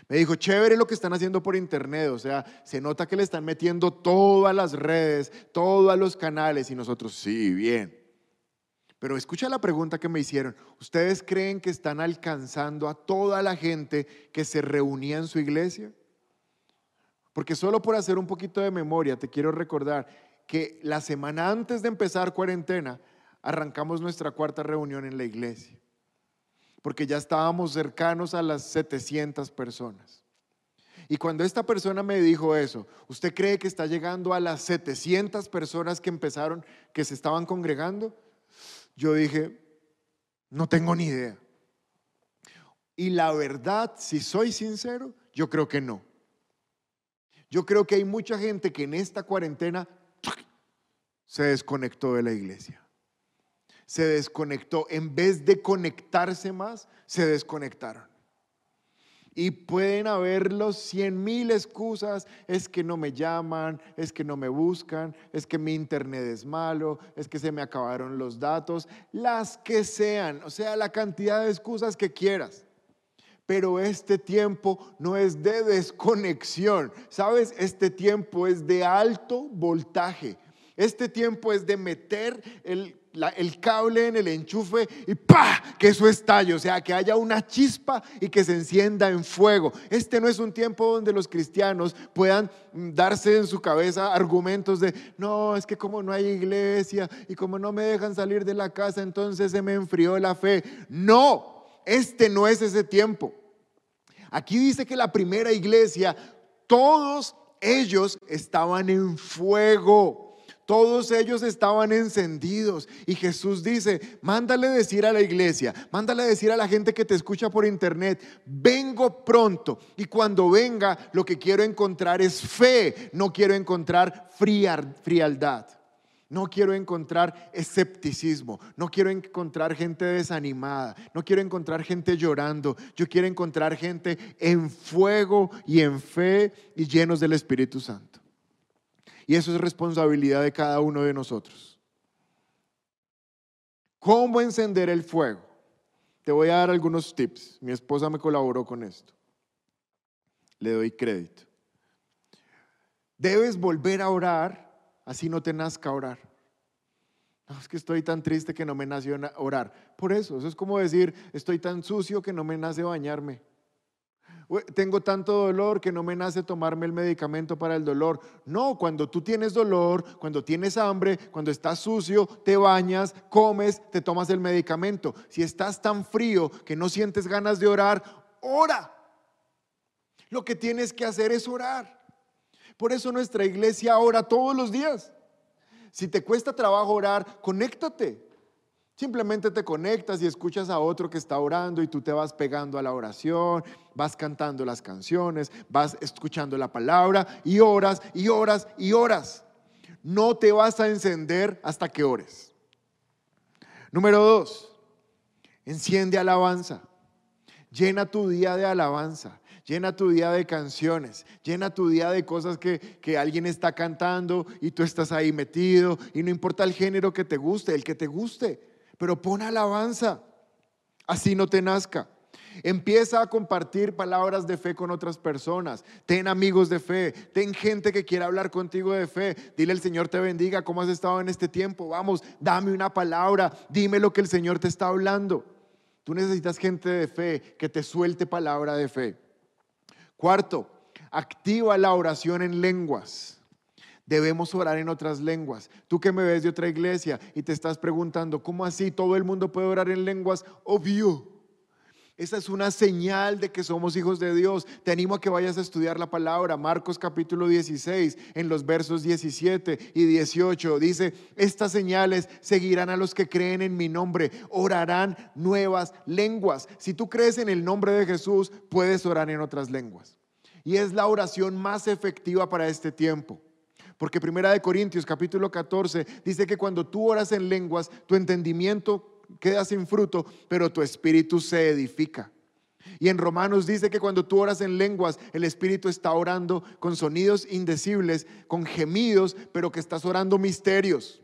Me dijo, chévere lo que están haciendo por internet, o sea, se nota que le están metiendo todas las redes, todos los canales y nosotros, sí, bien. Pero escucha la pregunta que me hicieron. ¿Ustedes creen que están alcanzando a toda la gente que se reunía en su iglesia? Porque solo por hacer un poquito de memoria, te quiero recordar, que la semana antes de empezar cuarentena arrancamos nuestra cuarta reunión en la iglesia, porque ya estábamos cercanos a las 700 personas. Y cuando esta persona me dijo eso, ¿usted cree que está llegando a las 700 personas que empezaron, que se estaban congregando? Yo dije, no tengo ni idea. Y la verdad, si soy sincero, yo creo que no. Yo creo que hay mucha gente que en esta cuarentena se desconectó de la iglesia. se desconectó. En vez de conectarse más, se desconectaron. Y pueden haber los cien mil excusas, es que no me llaman, es que no me buscan, es que mi internet es malo, es que se me acabaron los datos, las que sean, o sea, la cantidad de excusas que quieras. Pero este tiempo no es de desconexión, ¿sabes? Este tiempo es de alto voltaje. Este tiempo es de meter el cable en el enchufe y ¡pa! que eso estalle, o sea, que haya una chispa y que se encienda en fuego. Este no es un tiempo donde los cristianos puedan mm, darse en su cabeza argumentos de, no, es que como no hay iglesia y como no me dejan salir de la casa, entonces se me enfrió la fe. No, este no es ese tiempo. Aquí dice que la primera iglesia, todos ellos estaban en fuego. Todos ellos estaban encendidos y Jesús dice, mándale decir a la iglesia, mándale decir a la gente que te escucha por internet, vengo pronto y cuando venga lo que quiero encontrar es fe, no quiero encontrar frialdad. No quiero encontrar escepticismo, no quiero encontrar gente desanimada, no quiero encontrar gente llorando, yo quiero encontrar gente en fuego y en fe y llenos del Espíritu Santo. Y eso es responsabilidad de cada uno de nosotros. ¿Cómo encender el fuego? Te voy a dar algunos tips. Mi esposa me colaboró con esto. Le doy crédito. Debes volver a orar, así no te nazca orar. No, es que estoy tan triste que no me nació orar. Por eso, eso es como decir, estoy tan sucio que no me nace bañarme tengo tanto dolor que no me nace tomarme el medicamento para el dolor. No, cuando tú tienes dolor, cuando tienes hambre, cuando estás sucio, te bañas, comes, te tomas el medicamento. Si estás tan frío que no sientes ganas de orar, ora. Lo que tienes que hacer es orar. Por eso nuestra iglesia ora todos los días. Si te cuesta trabajo orar, conéctate. Simplemente te conectas y escuchas a otro que está orando y tú te vas pegando a la oración, vas cantando las canciones, vas escuchando la palabra y oras y oras y oras. No te vas a encender hasta que ores. Número dos, enciende alabanza. Llena tu día de alabanza. Llena tu día de canciones, llena tu día de cosas que, que, alguien está cantando y tú estás ahí metido y no importa el género que te guste, el que te guste pero pon alabanza, así no te nazca. Empieza a compartir palabras de fe con otras personas. Ten amigos de fe. Ten gente que quiera hablar contigo de fe. Dile el Señor te bendiga. ¿Cómo has estado en este tiempo? Vamos, dame una palabra. Dime lo que el Señor te está hablando. Tú necesitas gente de fe que te suelte palabra de fe. Cuarto, activa la oración en lenguas. Debemos orar en otras lenguas. Tú que me ves de otra iglesia y te estás preguntando, ¿cómo así todo el mundo puede orar en lenguas? Obvio. Esa es una señal de que somos hijos de Dios. Te animo a que vayas a estudiar la palabra. Marcos capítulo 16, en los versos 17 y 18, dice, estas señales seguirán a los que creen en mi nombre. Orarán nuevas lenguas. Si tú crees en el nombre de Jesús, puedes orar en otras lenguas. Y es la oración más efectiva para este tiempo. Porque Primera de Corintios capítulo 14 dice que cuando tú oras en lenguas, tu entendimiento queda sin fruto, pero tu espíritu se edifica. Y en Romanos dice que cuando tú oras en lenguas, el Espíritu está orando con sonidos indecibles, con gemidos, pero que estás orando misterios.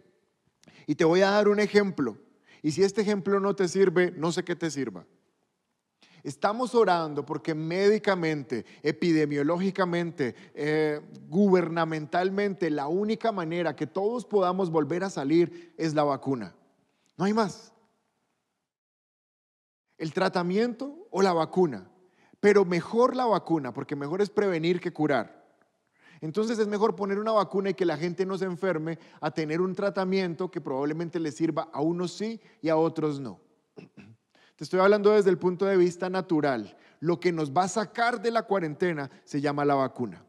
Y te voy a dar un ejemplo. Y si este ejemplo no te sirve, no sé qué te sirva. Estamos orando porque médicamente, epidemiológicamente, eh, gubernamentalmente, la única manera que todos podamos volver a salir es la vacuna. No hay más. El tratamiento o la vacuna. Pero mejor la vacuna, porque mejor es prevenir que curar. Entonces es mejor poner una vacuna y que la gente no se enferme a tener un tratamiento que probablemente le sirva a unos sí y a otros no. Te estoy hablando desde el punto de vista natural. Lo que nos va a sacar de la cuarentena se llama la vacuna.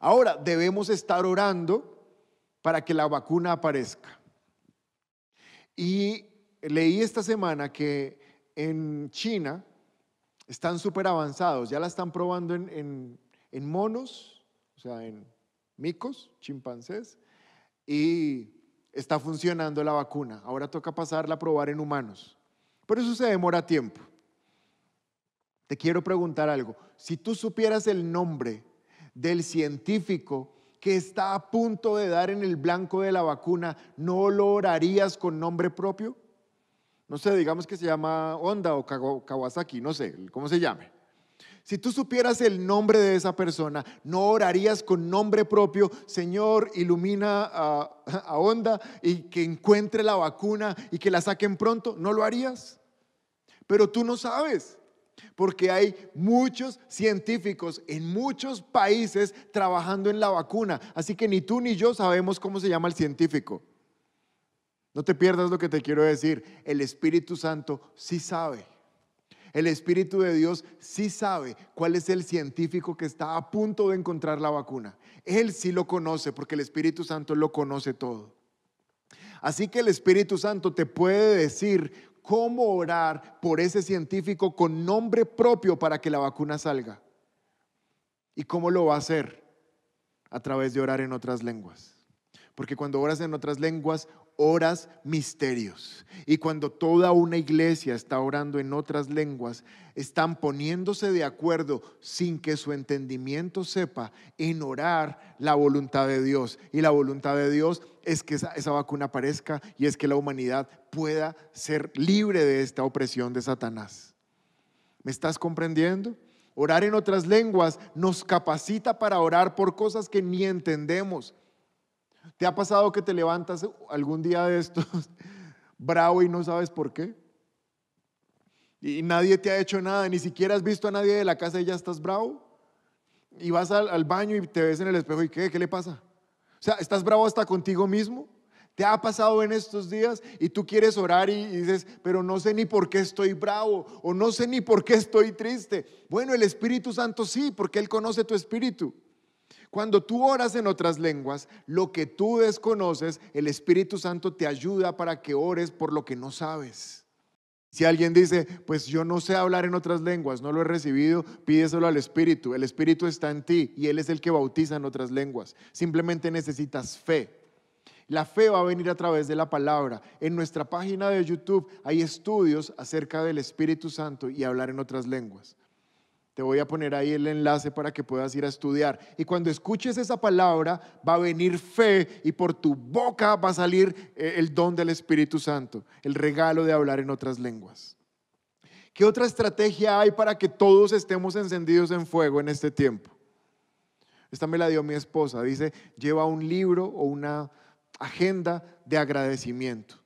Ahora, debemos estar orando para que la vacuna aparezca. Y leí esta semana que en China están súper avanzados, ya la están probando en, en, monos, o sea, en micos, chimpancés, y está funcionando la vacuna. Ahora toca pasarla a probar en humanos. Por eso se demora tiempo. Te quiero preguntar algo. Si tú supieras el nombre del científico que está a punto de dar en el blanco de la vacuna, ¿no lo orarías con nombre propio? No sé, digamos que se llama Honda o Kawasaki, no sé, ¿cómo se llame? Si tú supieras el nombre de esa persona, ¿no orarías con nombre propio, Señor, ilumina a, a Honda y que encuentre la vacuna y que la saquen pronto? ¿No lo harías? Pero tú no sabes porque hay muchos científicos en muchos países trabajando en la vacuna. Así que ni tú ni yo sabemos cómo se llama el científico. No te pierdas lo que te quiero decir. El Espíritu Santo sí sabe. El Espíritu de Dios sí sabe cuál es el científico que está a punto de encontrar la vacuna. Él sí lo conoce porque el Espíritu Santo lo conoce todo. Así que el Espíritu Santo te puede decir cómo orar por ese científico con nombre propio para que la vacuna salga. ¿Y cómo lo va a hacer? A través de orar en otras lenguas. Porque cuando oras en otras lenguas, oras misterios. Y cuando toda una iglesia está orando en otras lenguas, están poniéndose de acuerdo sin que su entendimiento sepa en orar la voluntad de Dios. Y la voluntad de Dios es que esa, vacuna aparezca y es que la humanidad pueda ser libre de esta opresión de Satanás. ¿Me estás comprendiendo? Orar en otras lenguas nos capacita para orar por cosas que ni entendemos ¿Te ha pasado que te levantas algún día de estos bravo y no sabes por qué? Y nadie te ha hecho nada, ni siquiera has visto a nadie de la casa y ya estás bravo. Y vas al, baño y te ves en el espejo y ¿qué? ¿Qué le pasa? O sea, ¿estás bravo hasta contigo mismo? ¿Te ha pasado en estos días y tú quieres orar y, dices, pero no sé ni por qué estoy bravo o no sé ni por qué estoy triste? Bueno, el Espíritu Santo sí, porque Él conoce tu espíritu. Cuando tú oras en otras lenguas, lo que tú desconoces, el Espíritu Santo te ayuda para que ores por lo que no sabes. Si alguien dice, pues yo no sé hablar en otras lenguas, no lo he recibido, pídeselo al Espíritu. El Espíritu está en ti y Él es el que bautiza en otras lenguas. Simplemente necesitas fe. La fe va a venir a través de la palabra. En nuestra página de YouTube hay estudios acerca del Espíritu Santo y hablar en otras lenguas. Te voy a poner ahí el enlace para que puedas ir a estudiar. Y cuando escuches esa palabra, va a venir fe y por tu boca va a salir eh, el don del Espíritu Santo, el regalo de hablar en otras lenguas. ¿Qué otra estrategia hay para que todos estemos encendidos en fuego en este tiempo? Esta me la dio mi esposa. Dice, lleva un libro o una agenda de agradecimiento.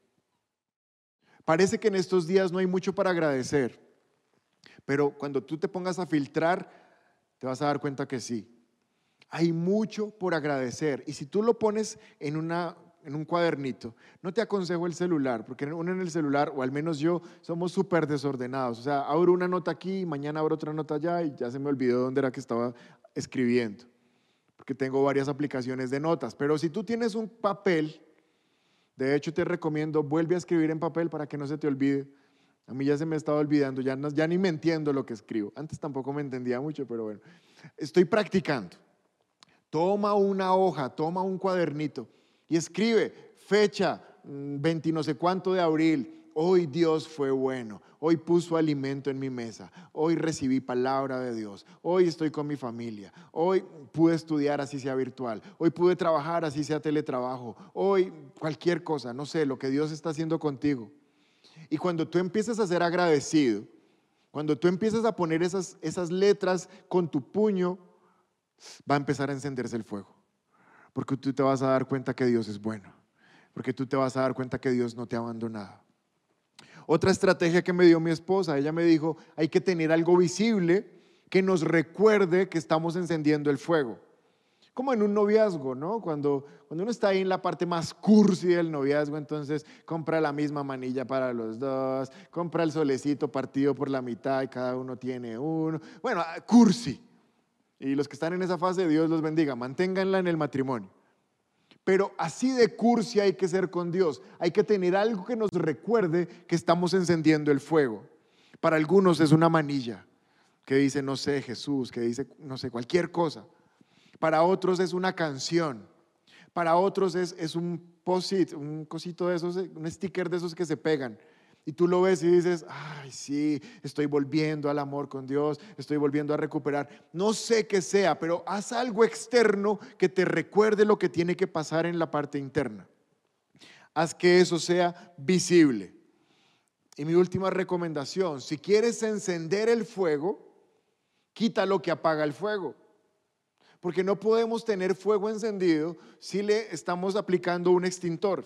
Parece que en estos días no hay mucho para agradecer. Pero cuando tú te pongas a filtrar, te vas a dar cuenta que sí. Hay mucho por agradecer. Y si tú lo pones en, una, en un cuadernito, no te aconsejo el celular, porque uno en el celular, o al menos yo, somos súper desordenados. O sea, abro una nota aquí, mañana abro otra nota allá y ya se me olvidó dónde era que estaba escribiendo. Porque tengo varias aplicaciones de notas. Pero si tú tienes un papel, de hecho te recomiendo, vuelve a escribir en papel para que no se te olvide a mí ya se me estaba olvidando, ya, ya ni me entiendo lo que escribo. Antes tampoco me entendía mucho, pero bueno, estoy practicando. Toma una hoja, toma un cuadernito y escribe fecha 20 mm, no sé cuánto de abril. Hoy Dios fue bueno. Hoy puso alimento en mi mesa. Hoy recibí palabra de Dios. Hoy estoy con mi familia. Hoy pude estudiar así sea virtual. Hoy pude trabajar así sea teletrabajo. Hoy cualquier cosa, no sé, lo que Dios está haciendo contigo. Y cuando tú empiezas a ser agradecido, cuando tú empiezas a poner esas, esas letras con tu puño, va a empezar a encenderse el fuego. Porque tú te vas a dar cuenta que Dios es bueno. Porque tú te vas a dar cuenta que Dios no te ha abandonado. Otra estrategia que me dio mi esposa, ella me dijo, hay que tener algo visible que nos recuerde que estamos encendiendo el fuego como en un noviazgo, ¿no? Cuando, cuando uno está ahí en la parte más cursi del noviazgo, entonces compra la misma manilla para los dos, compra el solecito partido por la mitad y cada uno tiene uno. Bueno, ah, cursi. Y los que están en esa fase, Dios los bendiga, manténganla en el matrimonio. Pero así de cursi hay que ser con Dios. Hay que tener algo que nos recuerde que estamos encendiendo el fuego. Para algunos es una manilla que dice, no sé, Jesús, que dice, no sé, cualquier cosa. Para otros es una canción. para otros es, es un post-it, un cosito de esos, un sticker de esos que se pegan. Y tú lo ves y dices, ay, sí, estoy volviendo al amor con Dios, estoy volviendo a recuperar. No sé qué sea, pero haz algo externo que te recuerde lo que tiene que pasar en la parte interna. Haz que eso sea visible. Y mi última recomendación, si quieres encender el fuego, quita lo que apaga el fuego. Porque no podemos tener fuego encendido si le estamos aplicando un extintor.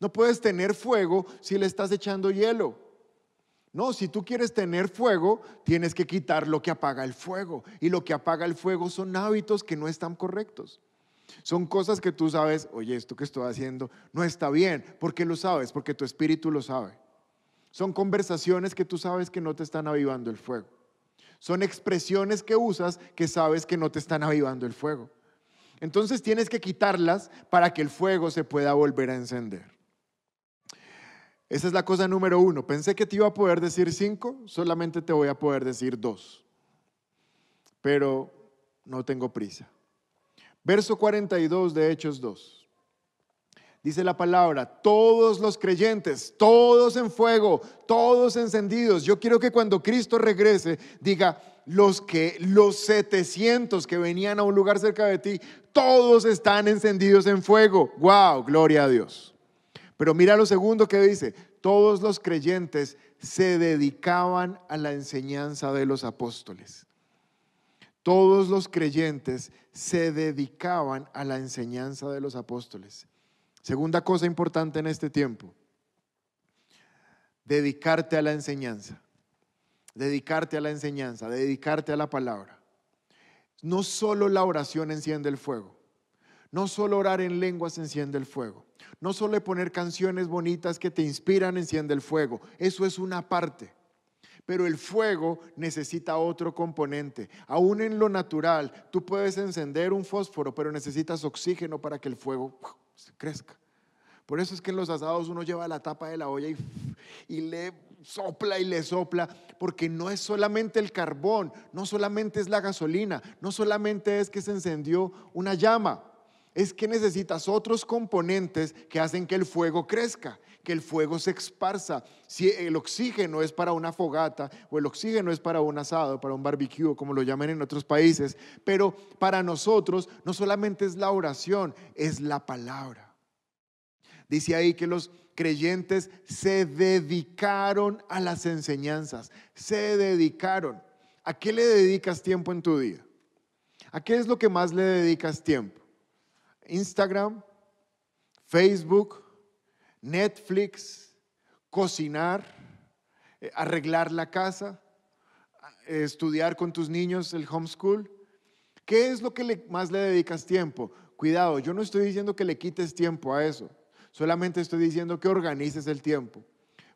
No puedes tener fuego si le estás echando hielo. No, si tú quieres tener fuego, tienes que quitar lo que apaga el fuego. Y lo que apaga el fuego son hábitos que no están correctos. Son cosas que tú sabes, oye, esto que estoy haciendo no está bien. ¿Por qué lo sabes? Porque tu espíritu lo sabe. Son conversaciones que tú sabes que no te están avivando el fuego. Son expresiones que usas que sabes que no te están avivando el fuego. Entonces tienes que quitarlas para que el fuego se pueda volver a encender. Esa es la cosa número uno. Pensé que te iba a poder decir cinco, solamente te voy a poder decir dos. Pero no tengo prisa. Verso 42 de Hechos 2. Dice la palabra, todos los creyentes, todos en fuego, todos encendidos. Yo quiero que cuando Cristo regrese diga, los que los 700 que venían a un lugar cerca de ti, todos están encendidos en fuego. Wow, gloria a Dios. Pero mira lo segundo que dice, todos los creyentes se dedicaban a la enseñanza de los apóstoles. Todos los creyentes se dedicaban a la enseñanza de los apóstoles. Segunda cosa importante en este tiempo, dedicarte a la enseñanza, dedicarte a la enseñanza, dedicarte a la palabra. No solo la oración enciende el fuego, no solo orar en lenguas enciende el fuego. No solo poner canciones bonitas que te inspiran enciende el fuego, eso es una parte. Pero el fuego necesita otro componente. Aún en lo natural, tú puedes encender un fósforo, pero necesitas oxígeno para que el fuego crezca. Por eso es que en los asados uno lleva la tapa de la olla y, y le sopla y le sopla, porque no es solamente el carbón, no solamente es la gasolina, no solamente es que se encendió una llama, es que necesitas otros componentes que hacen que el fuego crezca, que el fuego se esparza. Si el oxígeno es para una fogata o el oxígeno es para un asado, para un barbecue, como lo llaman en otros países, pero para nosotros no solamente es la oración, es la palabra. Dice ahí que los creyentes se dedicaron a las enseñanzas, se dedicaron. ¿A qué le dedicas tiempo en tu día? ¿A qué es lo que más le dedicas tiempo? Instagram, Facebook, Netflix, cocinar, eh, arreglar la casa, estudiar con tus niños el homeschool. ¿Qué es lo que más le dedicas tiempo? Cuidado, yo no estoy diciendo que le quites tiempo a eso, solamente estoy diciendo que organices el tiempo.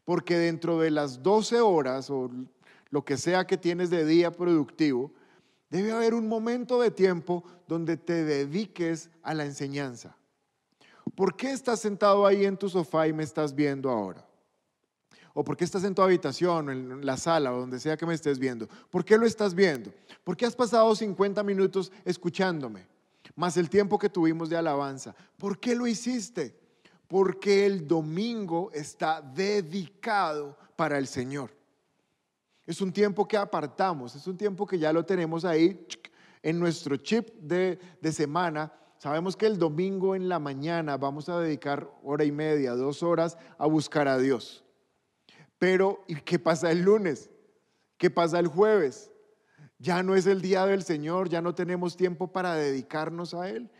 Porque dentro de las 12 horas o lo que sea que tienes de día productivo, Debe haber un momento de tiempo donde te dediques a la enseñanza. ¿Por qué estás sentado ahí en tu sofá y me estás viendo ahora? ¿O por qué estás en tu habitación, en la sala o donde sea que me estés viendo? ¿Por qué lo estás viendo? ¿Por qué has pasado 50 minutos escuchándome? Más el tiempo que tuvimos de alabanza. ¿Por qué lo hiciste? Porque el domingo está dedicado para el Señor. Es un tiempo que apartamos, es un tiempo que ya lo tenemos ahí en nuestro chip de, semana. Sabemos que el domingo en la mañana vamos a dedicar hora y media, dos horas a buscar a Dios. Pero, ¿y qué pasa el lunes? ¿Qué pasa el jueves? Ya no es el día del Señor, ya no tenemos tiempo para dedicarnos a Él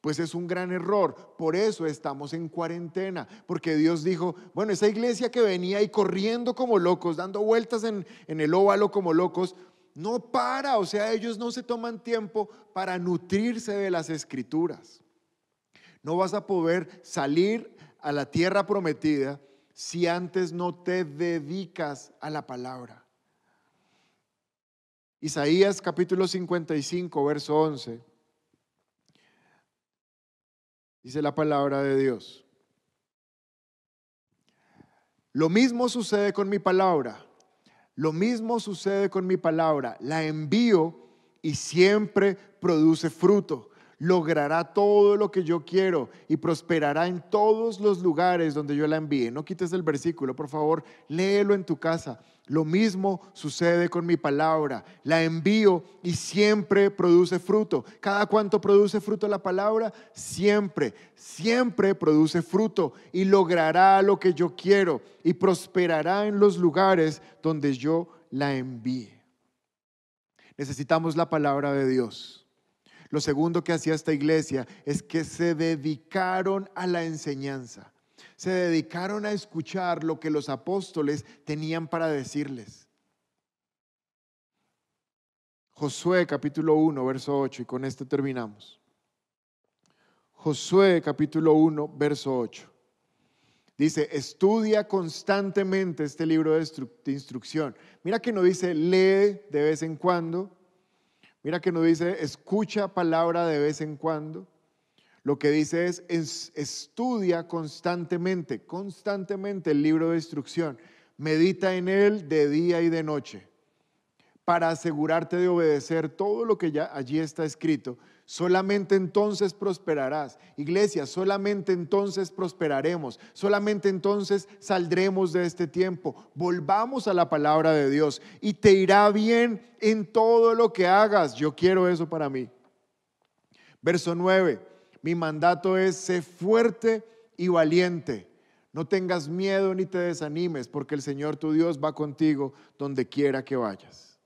pues es un gran error. Por eso estamos en cuarentena, porque Dios dijo, bueno, esa iglesia que venía ahí corriendo como locos, dando vueltas en, en el óvalo como locos, no para, o sea, ellos no se toman tiempo para nutrirse de las escrituras. No vas a poder salir a la tierra prometida si antes no te dedicas a la palabra. Isaías capítulo 55, verso 11. Dice la palabra de Dios. Lo mismo sucede con mi palabra. Lo mismo sucede con mi palabra. La envío y siempre produce fruto. logrará todo lo que yo quiero y prosperará en todos los lugares donde yo la envíe. No quites el versículo, por favor, léelo en tu casa. Lo mismo sucede con mi palabra. La envío y siempre produce fruto. ¿Cada cuánto produce fruto la palabra? Siempre, siempre produce fruto y logrará lo que yo quiero y prosperará en los lugares donde yo la envíe. Necesitamos la palabra de Dios. Lo segundo que hacía esta iglesia es que se dedicaron a la enseñanza se dedicaron a escuchar lo que los apóstoles tenían para decirles. Josué capítulo 1, verso 8, y con esto terminamos. Josué capítulo 1, verso 8. Dice, estudia constantemente este libro de, instrucción. Mira que no dice lee de vez en cuando. Mira que no dice escucha palabra de vez en cuando. Lo que dice es, estudia constantemente, constantemente el libro de instrucción. Medita en él de día y de noche para asegurarte de obedecer todo lo que ya allí está escrito. Solamente entonces prosperarás. Iglesia, solamente entonces prosperaremos. Solamente entonces saldremos de este tiempo. Volvamos a la palabra de Dios y te irá bien en todo lo que hagas. Yo quiero eso para mí. Verso 9 mi mandato es, sé fuerte y valiente. No tengas miedo ni te desanimes, porque el Señor tu Dios va contigo donde quiera que vayas.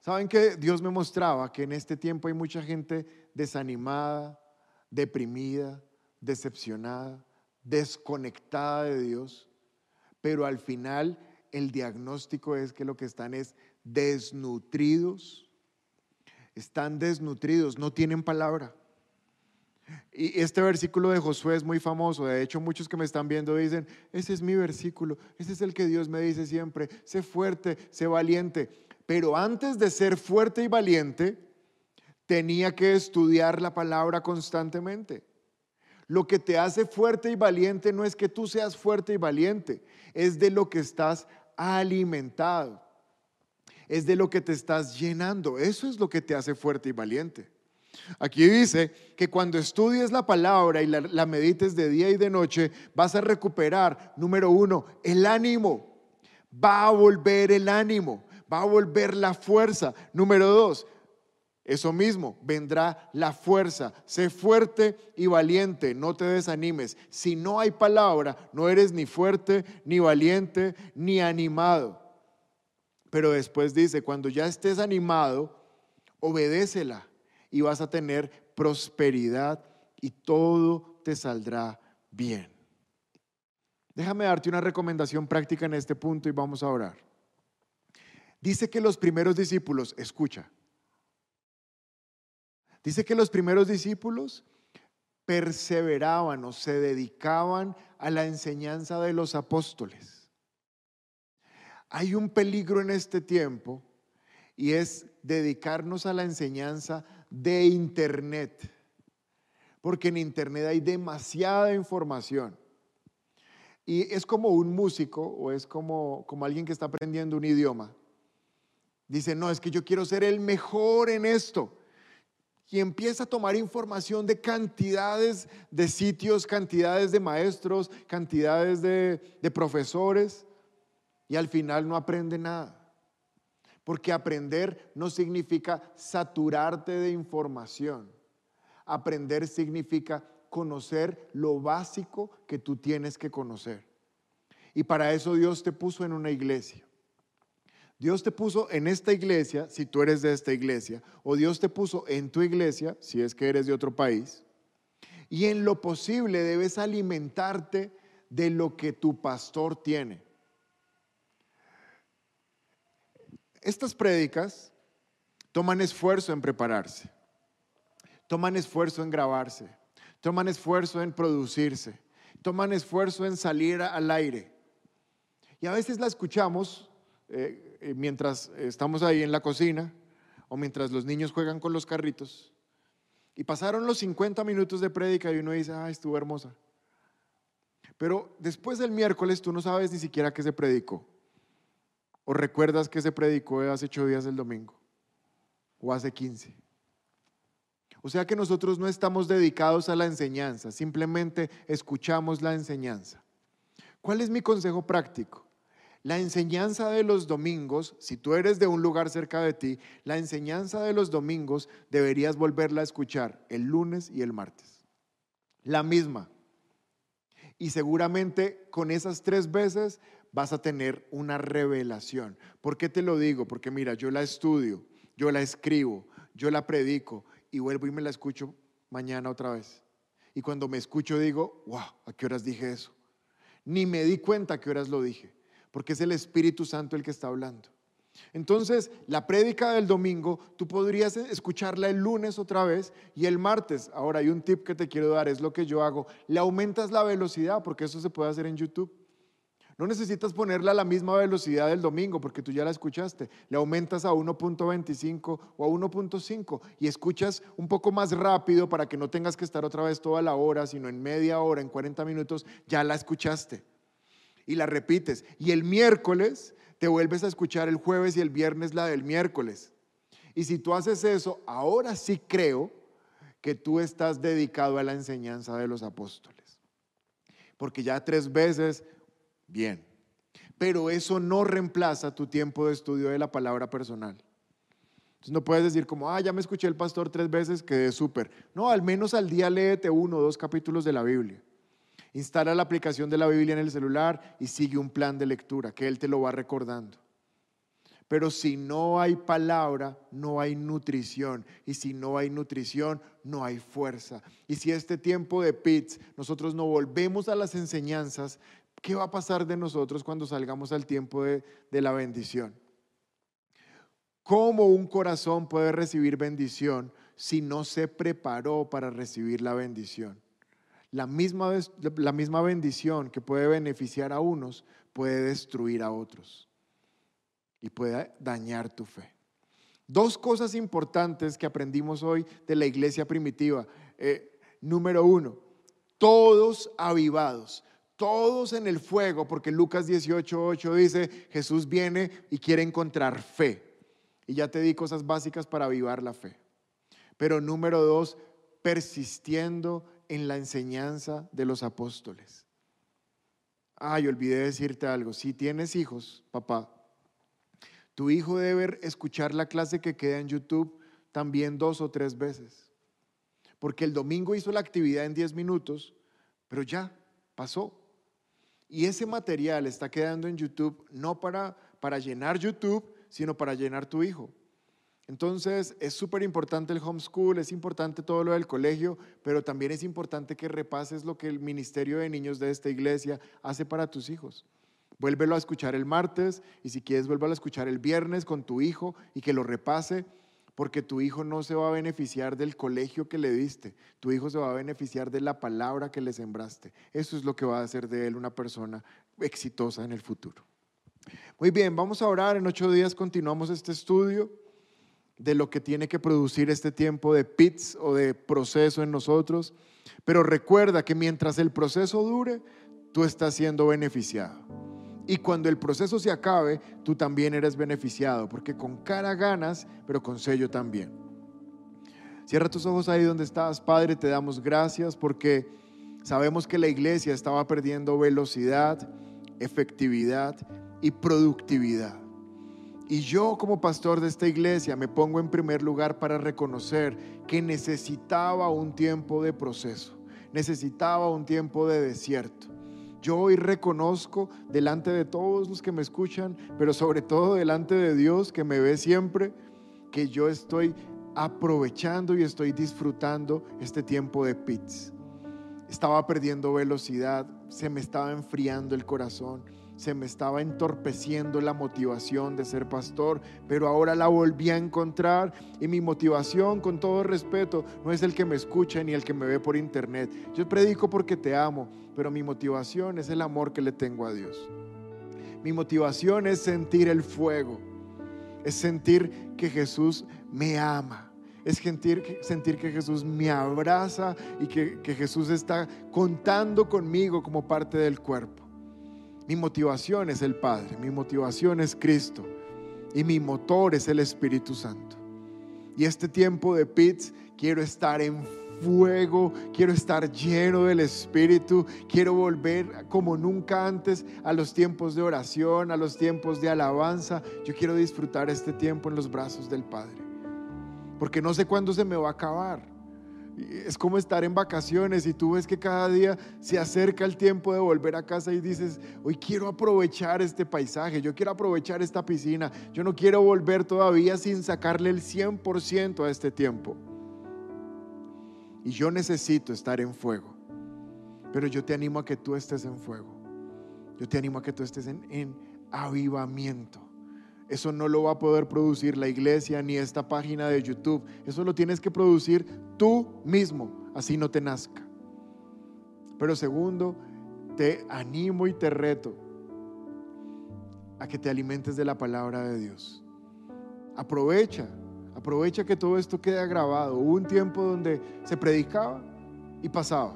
¿Saben que Dios me mostraba que en este tiempo hay mucha gente desanimada, deprimida, decepcionada, desconectada de Dios? Pero al final el diagnóstico es que lo que están es desnutridos están desnutridos, no tienen palabra. Y este versículo de Josué es muy famoso. De hecho, muchos que me están viendo dicen, ese es mi versículo, ese es el que Dios me dice siempre, sé fuerte, sé valiente. Pero antes de ser fuerte y valiente, tenía que estudiar la palabra constantemente. Lo que te hace fuerte y valiente no es que tú seas fuerte y valiente, es de lo que estás alimentado es de lo que te estás llenando. Eso es lo que te hace fuerte y valiente. Aquí dice que cuando estudies la palabra y la, medites de día y de noche, vas a recuperar, número uno, el ánimo. Va a volver el ánimo, va a volver la fuerza. Número dos, eso mismo, vendrá la fuerza. Sé fuerte y valiente, no te desanimes. Si no hay palabra, no eres ni fuerte, ni valiente, ni animado. Pero después dice, cuando ya estés animado, obedécela y vas a tener prosperidad y todo te saldrá bien. Déjame darte una recomendación práctica en este punto y vamos a orar. Dice que los primeros discípulos, escucha, dice que los primeros discípulos perseveraban o se dedicaban a la enseñanza de los apóstoles. Hay un peligro en este tiempo y es dedicarnos a la enseñanza de Internet. Porque en Internet hay demasiada información. Y es como un músico o es como, como alguien que está aprendiendo un idioma. Dice, no, es que yo quiero ser el mejor en esto. Y empieza a tomar información de cantidades de sitios, cantidades de maestros, cantidades de, de profesores y al final no aprende nada. Porque aprender no significa saturarte de información. Aprender significa conocer lo básico que tú tienes que conocer. Y para eso Dios te puso en una iglesia. Dios te puso en esta iglesia, si tú eres de esta iglesia, o Dios te puso en tu iglesia, si es que eres de otro país. Y en lo posible debes alimentarte de lo que tu pastor tiene. Estas prédicas toman esfuerzo en prepararse, toman esfuerzo en grabarse, toman esfuerzo en producirse, toman esfuerzo en salir al aire. Y a veces la escuchamos eh, eh, mientras estamos ahí en la cocina o mientras los niños juegan con los carritos. Y pasaron los 50 minutos de prédica y uno dice, ah, estuvo hermosa. Pero después del miércoles tú no sabes ni siquiera qué se predicó. ¿O recuerdas que se predicó hace ocho días el domingo? o hace 15. O sea que nosotros no estamos dedicados a la enseñanza, simplemente escuchamos la enseñanza. ¿Cuál es mi consejo práctico? La enseñanza de los domingos, si tú eres de un lugar cerca de ti, la enseñanza de los domingos deberías volverla a escuchar el lunes y el martes. La misma. Y seguramente con esas tres veces vas a tener una revelación. ¿Por qué te lo digo? Porque mira, yo la estudio, yo la escribo, yo la predico y vuelvo y me la escucho mañana otra vez. Y cuando me escucho digo, wow, ¿a qué horas dije eso? Ni me di cuenta a qué horas lo dije, porque es el Espíritu Santo el que está hablando. Entonces, la prédica del domingo, tú podrías escucharla el lunes otra vez y el martes. Ahora, hay un tip que te quiero dar, es lo que yo hago. Le aumentas la velocidad, porque eso se puede hacer en YouTube. No necesitas ponerla a la misma velocidad del domingo porque tú ya la escuchaste. Le aumentas a 1.25 o a 1.5 y escuchas un poco más rápido para que no tengas que estar otra vez toda la hora, sino en media hora, en 40 minutos, ya la escuchaste. Y la repites. Y el miércoles te vuelves a escuchar el jueves y el viernes la del miércoles. Y si tú haces eso, ahora sí creo que tú estás dedicado a la enseñanza de los apóstoles. Porque ya tres veces Bien. Pero eso no reemplaza tu tiempo de estudio de la palabra personal. Entonces no puedes decir como, ah, ya me escuché el pastor tres veces, quedé súper. No, al menos al día léete uno o dos capítulos de la Biblia. Instala la aplicación de la Biblia en el celular y sigue un plan de lectura, que Él te lo va recordando. Pero si no hay palabra, no hay nutrición. Y si no hay nutrición, no hay fuerza. Y si este tiempo de pits nosotros no volvemos a las enseñanzas, ¿Qué va a pasar de nosotros cuando salgamos al tiempo de, la bendición? ¿Cómo un corazón puede recibir bendición si no se preparó para recibir la bendición? La misma, la misma bendición que puede beneficiar a unos puede destruir a otros y puede dañar tu fe. Dos cosas importantes que aprendimos hoy de la iglesia primitiva. Eh, número uno, todos avivados todos en el fuego, porque Lucas 18:8 dice, Jesús viene y quiere encontrar fe. Y ya te di cosas básicas para avivar la fe. Pero número dos, persistiendo en la enseñanza de los apóstoles. Ay, olvidé decirte algo. Si tienes hijos, papá, tu hijo debe escuchar la clase que queda en YouTube también dos o tres veces. Porque el domingo hizo la actividad en 10 minutos, pero ya pasó. Y ese material está quedando en YouTube no para, para llenar YouTube, sino para llenar tu hijo. Entonces es súper importante el homeschool, es importante todo lo del colegio, pero también es importante que repases lo que el Ministerio de Niños de esta iglesia hace para tus hijos. Vuélvelo a escuchar el martes y si quieres vuélvelo a escuchar el viernes con tu hijo y que lo repase porque tu hijo no se va a beneficiar del colegio que le diste, tu hijo se va a beneficiar de la palabra que le sembraste. Eso es lo que va a hacer de él una persona exitosa en el futuro. Muy bien, vamos a orar. En ocho días continuamos este estudio de lo que tiene que producir este tiempo de pits o de proceso en nosotros. Pero recuerda que mientras el proceso dure, tú estás siendo beneficiado. Y cuando el proceso se acabe, tú también eres beneficiado, porque con cara ganas, pero con sello también. Cierra tus ojos ahí donde estás, Padre, te damos gracias porque sabemos que la iglesia estaba perdiendo velocidad, efectividad y productividad. Y yo como pastor de esta iglesia me pongo en primer lugar para reconocer que necesitaba un tiempo de proceso, necesitaba un tiempo de desierto yo hoy reconozco delante de todos los que me escuchan, pero sobre todo delante de Dios que me ve siempre, que yo estoy aprovechando y estoy disfrutando este tiempo de pits. Estaba perdiendo velocidad, se me estaba enfriando el corazón se me estaba entorpeciendo la motivación de ser pastor, pero ahora la volví a encontrar y mi motivación, con todo respeto, no es el que me escucha ni el que me ve por internet. Yo predico porque te amo, pero mi motivación es el amor que le tengo a Dios. Mi motivación es sentir el fuego, es sentir que Jesús me ama es sentir, sentir, que Jesús me abraza y que, que, Jesús está contando conmigo como parte del cuerpo. Mi motivación es el Padre, mi motivación es Cristo y mi motor es el Espíritu Santo. Y este tiempo de pits quiero estar en fuego, quiero estar lleno del Espíritu, quiero volver como nunca antes a los tiempos de oración, a los tiempos de alabanza. Yo quiero disfrutar este tiempo en los brazos del Padre, porque no sé cuándo se me va a acabar. Es como estar en vacaciones y tú ves que cada día se acerca el tiempo de volver a casa y dices, hoy quiero aprovechar este paisaje, yo quiero aprovechar esta piscina, yo no quiero volver todavía sin sacarle el 100% a este tiempo. Y yo necesito estar en fuego. Pero yo te animo a que tú estés en fuego. Yo te animo a que tú estés en, en avivamiento. Eso no lo va a poder producir la iglesia ni esta página de YouTube. Eso lo tienes que producir tú mismo, así no te nazca. Pero segundo, te animo y te reto a que te alimentes de la palabra de Dios. Aprovecha Aprovecha que todo esto quede grabado. Hubo un tiempo donde se predicaba y pasaba.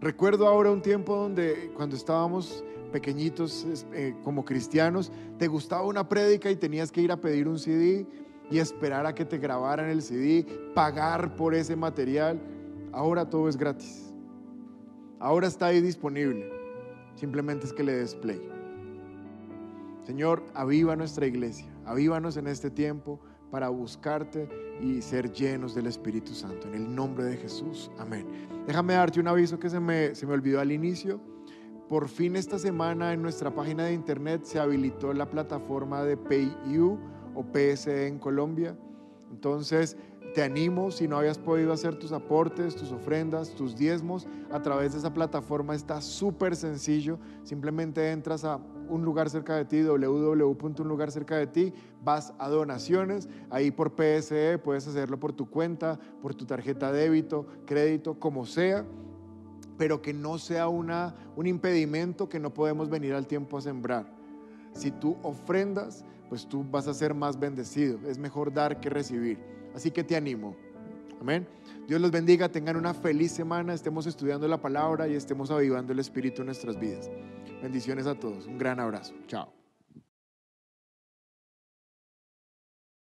Recuerdo ahora un tiempo donde cuando estábamos pequeñitos eh, como cristianos, te gustaba una prédica y tenías que ir a pedir un CD y esperar a que te grabaran el CD, pagar por ese material. Ahora todo es gratis. Ahora está ahí disponible. Simplemente es que le des play. Señor, aviva nuestra iglesia, avívanos en este tiempo para buscarte y ser llenos del Espíritu Santo. En el nombre de Jesús. Amén. Déjame darte un aviso que se me, se me olvidó al inicio. Por fin esta semana en nuestra página de internet se habilitó la plataforma de PayU o PSE en Colombia. Entonces, te animo, si no habías podido hacer tus aportes, tus ofrendas, tus diezmos, a través de esa plataforma está súper sencillo. Simplemente entras a un lugar cerca de ti, www.unlugar cerca de ti, vas a donaciones, ahí por PSE puedes hacerlo por tu cuenta, por tu tarjeta débito, crédito, como sea, pero que no sea una, un impedimento que no podemos venir al tiempo a sembrar. Si tú ofrendas, pues tú vas a ser más bendecido. Es mejor dar que recibir. Así que te animo. Amén. Dios los bendiga, tengan una feliz semana, estemos estudiando la palabra y estemos avivando el Espíritu en nuestras vidas. Bendiciones a todos. Un gran abrazo. Chao.